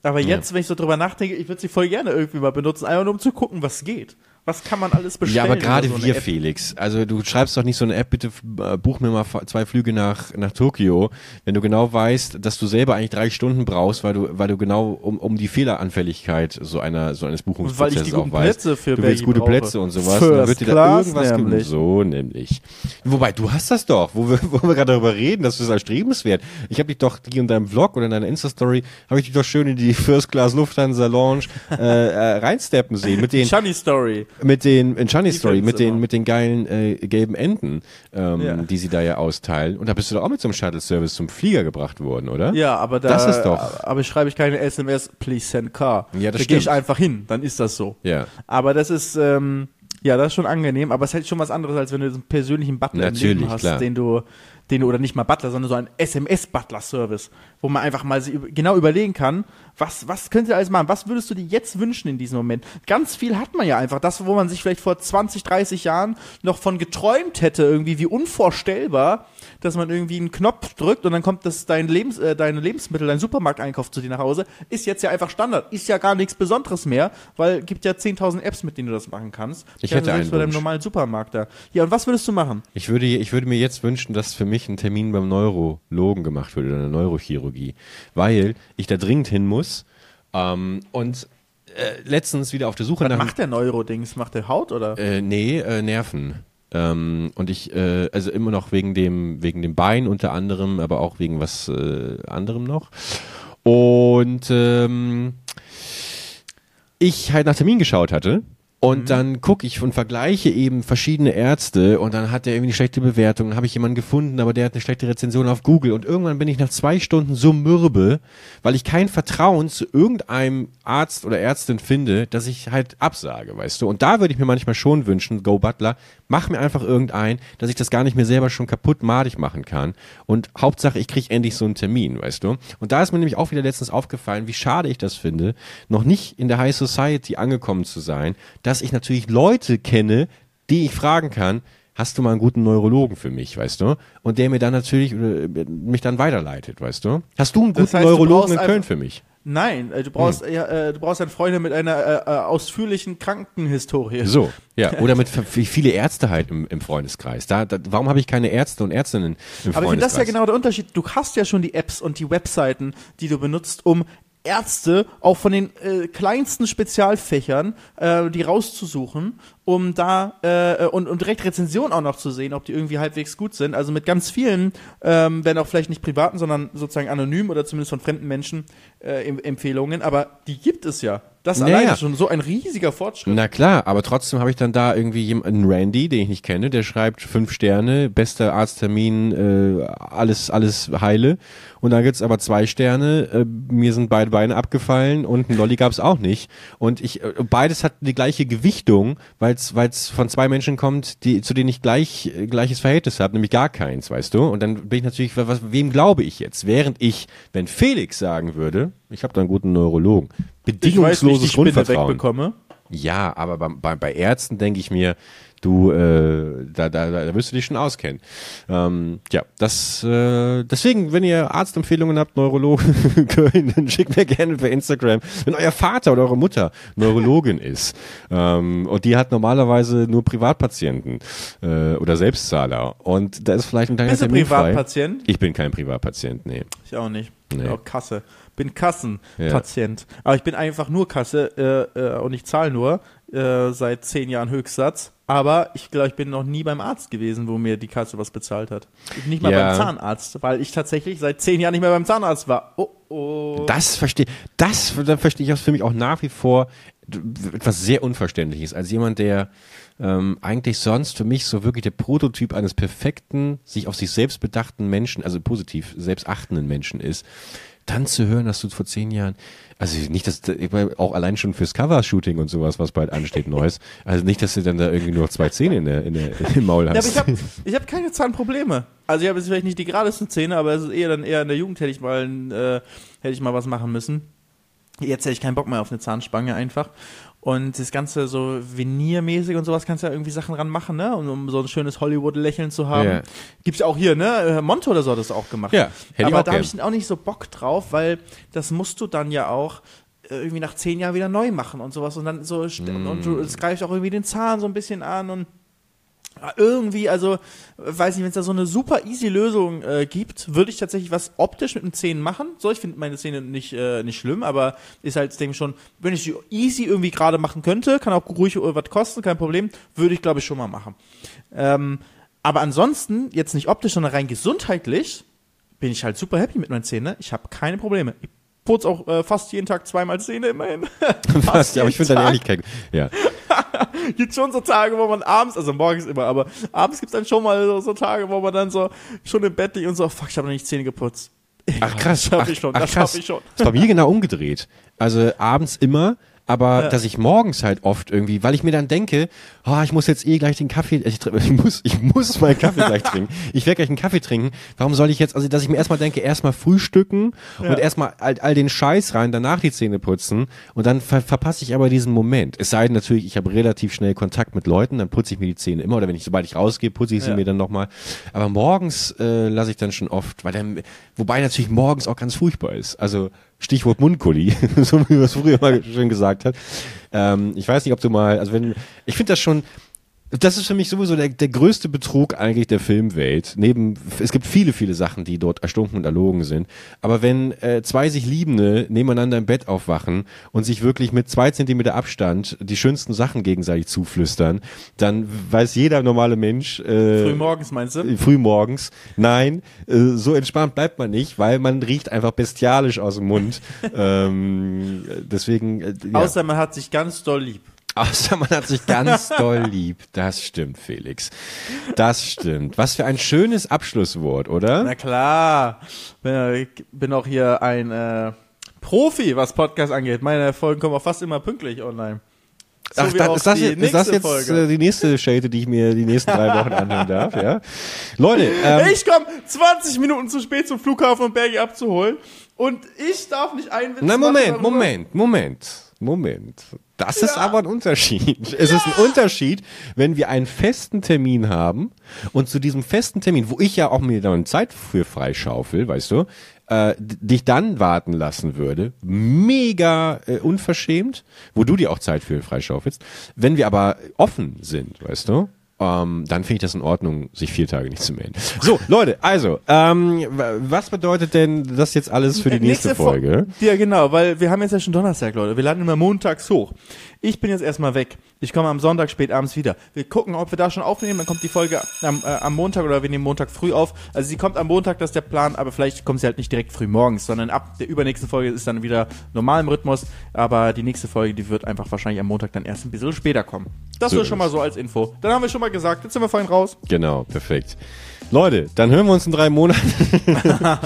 Aber jetzt, wenn ich so drüber nachdenke, ich würde sie voll gerne irgendwie mal benutzen, einfach nur um zu gucken, was geht. Was kann man alles bestellen? Ja, aber gerade so wir, App? Felix. Also du schreibst doch nicht so eine App, bitte äh, buch mir mal zwei Flüge nach, nach Tokio, wenn du genau weißt, dass du selber eigentlich drei Stunden brauchst, weil du, weil du genau um, um die Fehleranfälligkeit so einer, so eines Weil ich Buchungsprozesses die auch guten weißt. Plätze für du willst gute brauche. Plätze und sowas. First und dann wird dir da irgendwas nämlich. So nämlich. Wobei, du hast das doch, wo wir, (laughs) wo wir gerade darüber reden, dass du es erstrebenswert. Ich habe dich doch hier in deinem Vlog oder in deiner Insta-Story, habe ich dich doch schön in die First Class Lufthansa Lounge äh, äh, reinsteppen sehen mit den Shiny Story. Mit den in Shiny Story mit den mit den geilen äh, gelben Enden, ähm, Ja. die sie da ja austeilen. Und da bist du doch auch mit einem Shuttle Service zum Flieger gebracht worden, oder? Ja, aber da Das ist doch- aber schreibe ich keine SMS, please send car. Ja, das da gehe ich einfach hin, dann ist das so. Ja. Aber das ist, ähm, ja, das ist schon angenehm, aber es ist halt schon was anderes, als wenn du so einen persönlichen Butler im Natürlich, Leben hast, klar. den du, den du, oder nicht mal Butler, sondern so ein SMS-Butler-Service, wo man einfach mal genau überlegen kann, was, was könnt ihr alles machen? Was würdest du dir jetzt wünschen in diesem Moment? Ganz viel hat man ja einfach. Das, wo man sich vielleicht vor 20, 30 Jahren noch von geträumt hätte, irgendwie wie unvorstellbar, dass man irgendwie einen Knopf drückt und dann kommt das dein Lebens, äh, deine Lebensmittel, dein Supermarkteinkauf zu dir nach Hause, ist jetzt ja einfach Standard. Ist ja gar nichts Besonderes mehr, weil gibt ja 10.000 Apps, mit denen du das machen kannst. Ich Ja, hätte einen bei deinem normalen Supermarkt da. Ja, und was würdest du machen? Ich würde, ich würde mir jetzt wünschen, dass für mich ein Termin beim Neurologen gemacht wird oder eine Neurochirurgie, weil ich da dringend hin muss ähm, und äh, letztens wieder auf der Suche nach Macht der Neuro-Dings? Macht der Haut oder? Äh, nee, äh, Nerven. Ähm, und ich, äh, also immer noch wegen dem, wegen dem Bein unter anderem, aber auch wegen was äh, anderem noch. Und ähm, ich halt nach Termin geschaut hatte. Und dann gucke ich und vergleiche eben verschiedene Ärzte und dann hat der irgendwie eine schlechte Bewertung. Dann habe ich jemanden gefunden, aber der hat eine schlechte Rezension auf Google. Und irgendwann bin ich nach zwei Stunden so mürbe, weil ich kein Vertrauen zu irgendeinem Arzt oder Ärztin finde, dass ich halt absage, weißt du. Und da würde ich mir manchmal schon wünschen, Go Butler, mach mir einfach irgendein, dass ich das gar nicht mehr selber schon kaputt madig machen kann. Und Hauptsache, ich kriege endlich so einen Termin, weißt du. Und da ist mir nämlich auch wieder letztens aufgefallen, wie schade ich das finde, noch nicht in der High Society angekommen zu sein, dass ich natürlich Leute kenne, die ich fragen kann, hast du mal einen guten Neurologen für mich, weißt du? Und der mir dann natürlich, äh, mich dann weiterleitet, weißt du? Hast du einen Das guten heißt, du Neurologen in Köln für mich? Nein, äh, du brauchst, ja, äh, du brauchst einen Freund mit einer äh, äh, ausführlichen Krankenhistorie. So, ja. (laughs) Oder mit viele Ärzte halt im, im Freundeskreis. Da, da, warum habe ich keine Ärzte und Ärztinnen im Aber ich finde das ja Freundeskreis? genau der Unterschied. Du hast ja schon die Apps und die Webseiten, die du benutzt, um Ärzte auch von den äh, kleinsten Spezialfächern äh, die rauszusuchen, um da äh, und, und direkt Rezensionen auch noch zu sehen, ob die irgendwie halbwegs gut sind. Also mit ganz vielen, ähm, wenn auch vielleicht nicht privaten, sondern sozusagen anonym oder zumindest von fremden Menschen äh, em Empfehlungen. Aber die gibt es ja. Das Naja. alleine ist schon so ein riesiger Fortschritt. Na klar, aber trotzdem habe ich dann da irgendwie jemanden, Randy, den ich nicht kenne, der schreibt fünf Sterne, bester Arzttermin, äh, alles, alles heile. Und dann gibt's aber zwei Sterne, äh, mir sind beide Beine abgefallen und ein Lolli gab's auch nicht. Und ich, äh, beides hat die gleiche Gewichtung, weil es von zwei Menschen kommt, die, zu denen ich gleich, äh, gleiches Verhältnis habe, nämlich gar keins, weißt du? Und dann bin ich natürlich, was, wem glaube ich jetzt? Während ich, wenn Felix sagen würde, ich habe da einen guten Neurologen, ich weiß, wie ich bedingungsloses Spinne Grundvertrauen. wegbekomme. Ja, aber bei, bei, bei Ärzten denke ich mir, du, äh, da, da, da wirst du dich schon auskennen. Ähm, ja, das, äh, deswegen, wenn ihr Arztempfehlungen habt, Neurologen (laughs) dann schickt mir gerne per Instagram. Wenn euer Vater oder eure Mutter Neurologin ist ähm, und die hat normalerweise nur Privatpatienten äh, oder Selbstzahler und da ist vielleicht ein kleiner Bist du Termin frei. Privatpatient? Ich bin kein Privatpatient, nee. Ich auch nicht. Ich Nee. auch Kasse. Bin Kassenpatient. Aber ich bin einfach nur Kasse äh, äh, und ich zahle nur äh, seit zehn Jahren Höchstsatz. Aber ich glaube, ich bin noch nie beim Arzt gewesen, wo mir die Kasse was bezahlt hat. Nicht mal Ja. beim Zahnarzt, weil ich tatsächlich seit zehn Jahren nicht mehr beim Zahnarzt war. Oh, oh. Das verstehe, das da verstehe ich für mich auch nach wie vor etwas sehr Unverständliches. Als jemand, der ähm, eigentlich sonst für mich so wirklich der Prototyp eines perfekten, sich auf sich selbst bedachten Menschen, also positiv selbstachtenden Menschen ist, dann zu hören, dass du vor zehn Jahren, also nicht, dass ich meine, auch allein schon fürs Cover-Shooting und sowas, was bald ansteht, (laughs) Neues, also nicht, dass du dann da irgendwie nur noch zwei Zähne in der, in der, im Maul Ja, aber hast. ich habe ich hab keine Zahnprobleme. Also ich habe jetzt vielleicht nicht die geradesten Zähne, aber es ist eher dann eher in der Jugend hätte ich mal äh, hätte ich mal was machen müssen. Jetzt hätte ich keinen Bock mehr auf eine Zahnspange einfach. Und das Ganze so veniermäßig und sowas kannst du ja irgendwie Sachen ranmachen, ne? Um, um so ein schönes Hollywood-Lächeln zu haben. Ja. Gibt's ja auch hier, ne? Äh, Monte oder so hat das auch gemacht. Ja, hätte ich Aber da habe ich auch nicht so Bock drauf, weil das musst du dann ja auch irgendwie nach zehn Jahren wieder neu machen und sowas und dann so mm. und du, es greift auch irgendwie den Zahn so ein bisschen an und irgendwie, also, weiß nicht, wenn es da so eine super easy Lösung äh, gibt, würde ich tatsächlich was optisch mit den Zähnen machen. So, ich finde meine Zähne nicht, äh, nicht schlimm, aber ist halt, denke ich schon, wenn ich sie easy irgendwie gerade machen könnte, kann auch ruhig was kosten, kein Problem, würde ich glaube ich schon mal machen. Ähm, aber ansonsten, jetzt nicht optisch, sondern rein gesundheitlich, bin ich halt super happy mit meinen Zähnen. Ich habe keine Probleme. Ich putze auch äh, fast jeden Tag zweimal Zähne immerhin. (laughs) (laughs) fast, ja, aber ich finde deine Ehrlichkeit. Ja. (laughs) gibt schon so Tage, wo man abends, also morgens immer, aber abends gibt es dann schon mal so, so, Tage, wo man dann so schon im Bett liegt und so, fuck, ich habe noch nicht Zähne geputzt. Ach krass, das schaffe ich schon, ach, das schaffe ich schon. Das war mir genau umgedreht. Also abends immer aber ja. dass ich morgens halt oft irgendwie, weil ich mir dann denke, oh, ich muss jetzt eh gleich den Kaffee, ich, (laughs) ich muss, ich muss meinen Kaffee gleich (laughs) trinken. Ich werde gleich einen Kaffee trinken. Warum soll ich jetzt, also dass ich mir erstmal denke, erstmal frühstücken ja. und erstmal all, all den Scheiß rein, danach die Zähne putzen und dann ver verpasse ich aber diesen Moment. Es sei denn natürlich, ich habe relativ schnell Kontakt mit Leuten, dann putze ich mir die Zähne immer oder wenn ich, sobald ich rausgehe, putze ich sie ja. mir dann nochmal. Aber morgens äh, lasse ich dann schon oft, weil dann, wobei natürlich morgens auch ganz furchtbar ist. Also Stichwort Mundkulli, (laughs) so wie man es früher mal schön gesagt hat. Ähm, ich weiß nicht, ob du mal, also wenn, ich finde das schon, das ist für mich sowieso der, der größte Betrug eigentlich der Filmwelt. Neben, es gibt viele, viele Sachen, die dort erstunken und erlogen sind. Aber wenn äh, zwei sich Liebende nebeneinander im Bett aufwachen und sich wirklich mit zwei Zentimeter Abstand die schönsten Sachen gegenseitig zuflüstern, dann weiß jeder normale Mensch. Äh, frühmorgens meinst du? Frühmorgens. Nein, äh, so entspannt bleibt man nicht, weil man riecht einfach bestialisch aus dem Mund. (laughs) ähm, deswegen. Äh, ja. Außer man hat sich ganz doll lieb. Außer man hat sich ganz (laughs) doll lieb. Das stimmt, Felix. Das stimmt. Was für ein schönes Abschlusswort, oder? Na klar. Ich bin auch hier ein äh, Profi, was Podcast angeht. Meine Folgen kommen auch fast immer pünktlich online. So Ach, dann, ist, das ist das jetzt Folge. Äh, die nächste Shade, die ich mir die nächsten drei Wochen anhören darf, ja? Leute, ähm, ich komme 20 Minuten zu spät zum Flughafen, um Bergi abzuholen und ich darf nicht einwitzen. Na, Moment, Moment, Moment, Moment. Das ja. ist aber ein Unterschied. Es ja. ist ein Unterschied, wenn wir einen festen Termin haben und zu diesem festen Termin, wo ich ja auch mir dann Zeit für freischaufel, weißt du, äh, dich dann warten lassen würde, mega äh, unverschämt, wo du dir auch Zeit für freischaufelst. Wenn wir aber offen sind, weißt du, ähm, dann finde ich das in Ordnung, sich vier Tage nicht zu melden. So, Leute, also, ähm, was bedeutet denn das jetzt alles für die nächste, nächste Folge? ja, genau, weil wir haben jetzt ja schon Donnerstag, Leute. Wir landen immer montags hoch. Ich bin jetzt erstmal weg. Ich komme am Sonntag spät abends wieder. Wir gucken, ob wir da schon aufnehmen. Dann kommt die Folge am, äh, am Montag oder wir nehmen Montag früh auf. Also sie kommt am Montag, das ist der Plan, aber vielleicht kommt sie halt nicht direkt früh morgens, sondern ab der übernächsten Folge ist dann wieder normal im Rhythmus. Aber die nächste Folge, die wird einfach wahrscheinlich am Montag dann erst ein bisschen später kommen. Das so schon mal so als Info. Dann haben wir schon mal gesagt, jetzt sind wir vorhin raus. Genau, perfekt. Leute, dann hören wir uns in drei Monaten. (laughs)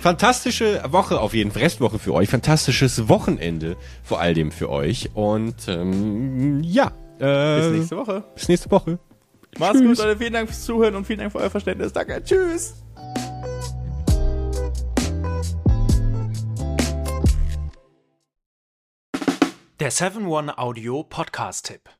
Fantastische Woche auf jeden Fall, Restwoche für euch. Fantastisches Wochenende vor all dem für euch. Und ähm, ja. Äh, bis nächste Woche. Bis nächste Woche. Macht's Tschüss. gut, Leute. Vielen Dank fürs Zuhören und vielen Dank für euer Verständnis. Danke. Tschüss. Der 7-One Audio Podcast-Tipp.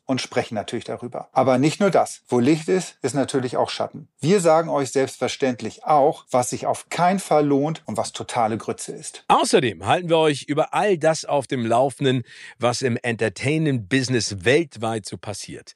und sprechen natürlich darüber. Aber nicht nur das. Wo Licht ist, ist natürlich auch Schatten. Wir sagen euch selbstverständlich auch, was sich auf keinen Fall lohnt und was totale Grütze ist. Außerdem halten wir euch über all das auf dem Laufenden, was im Entertainment-Business weltweit so passiert.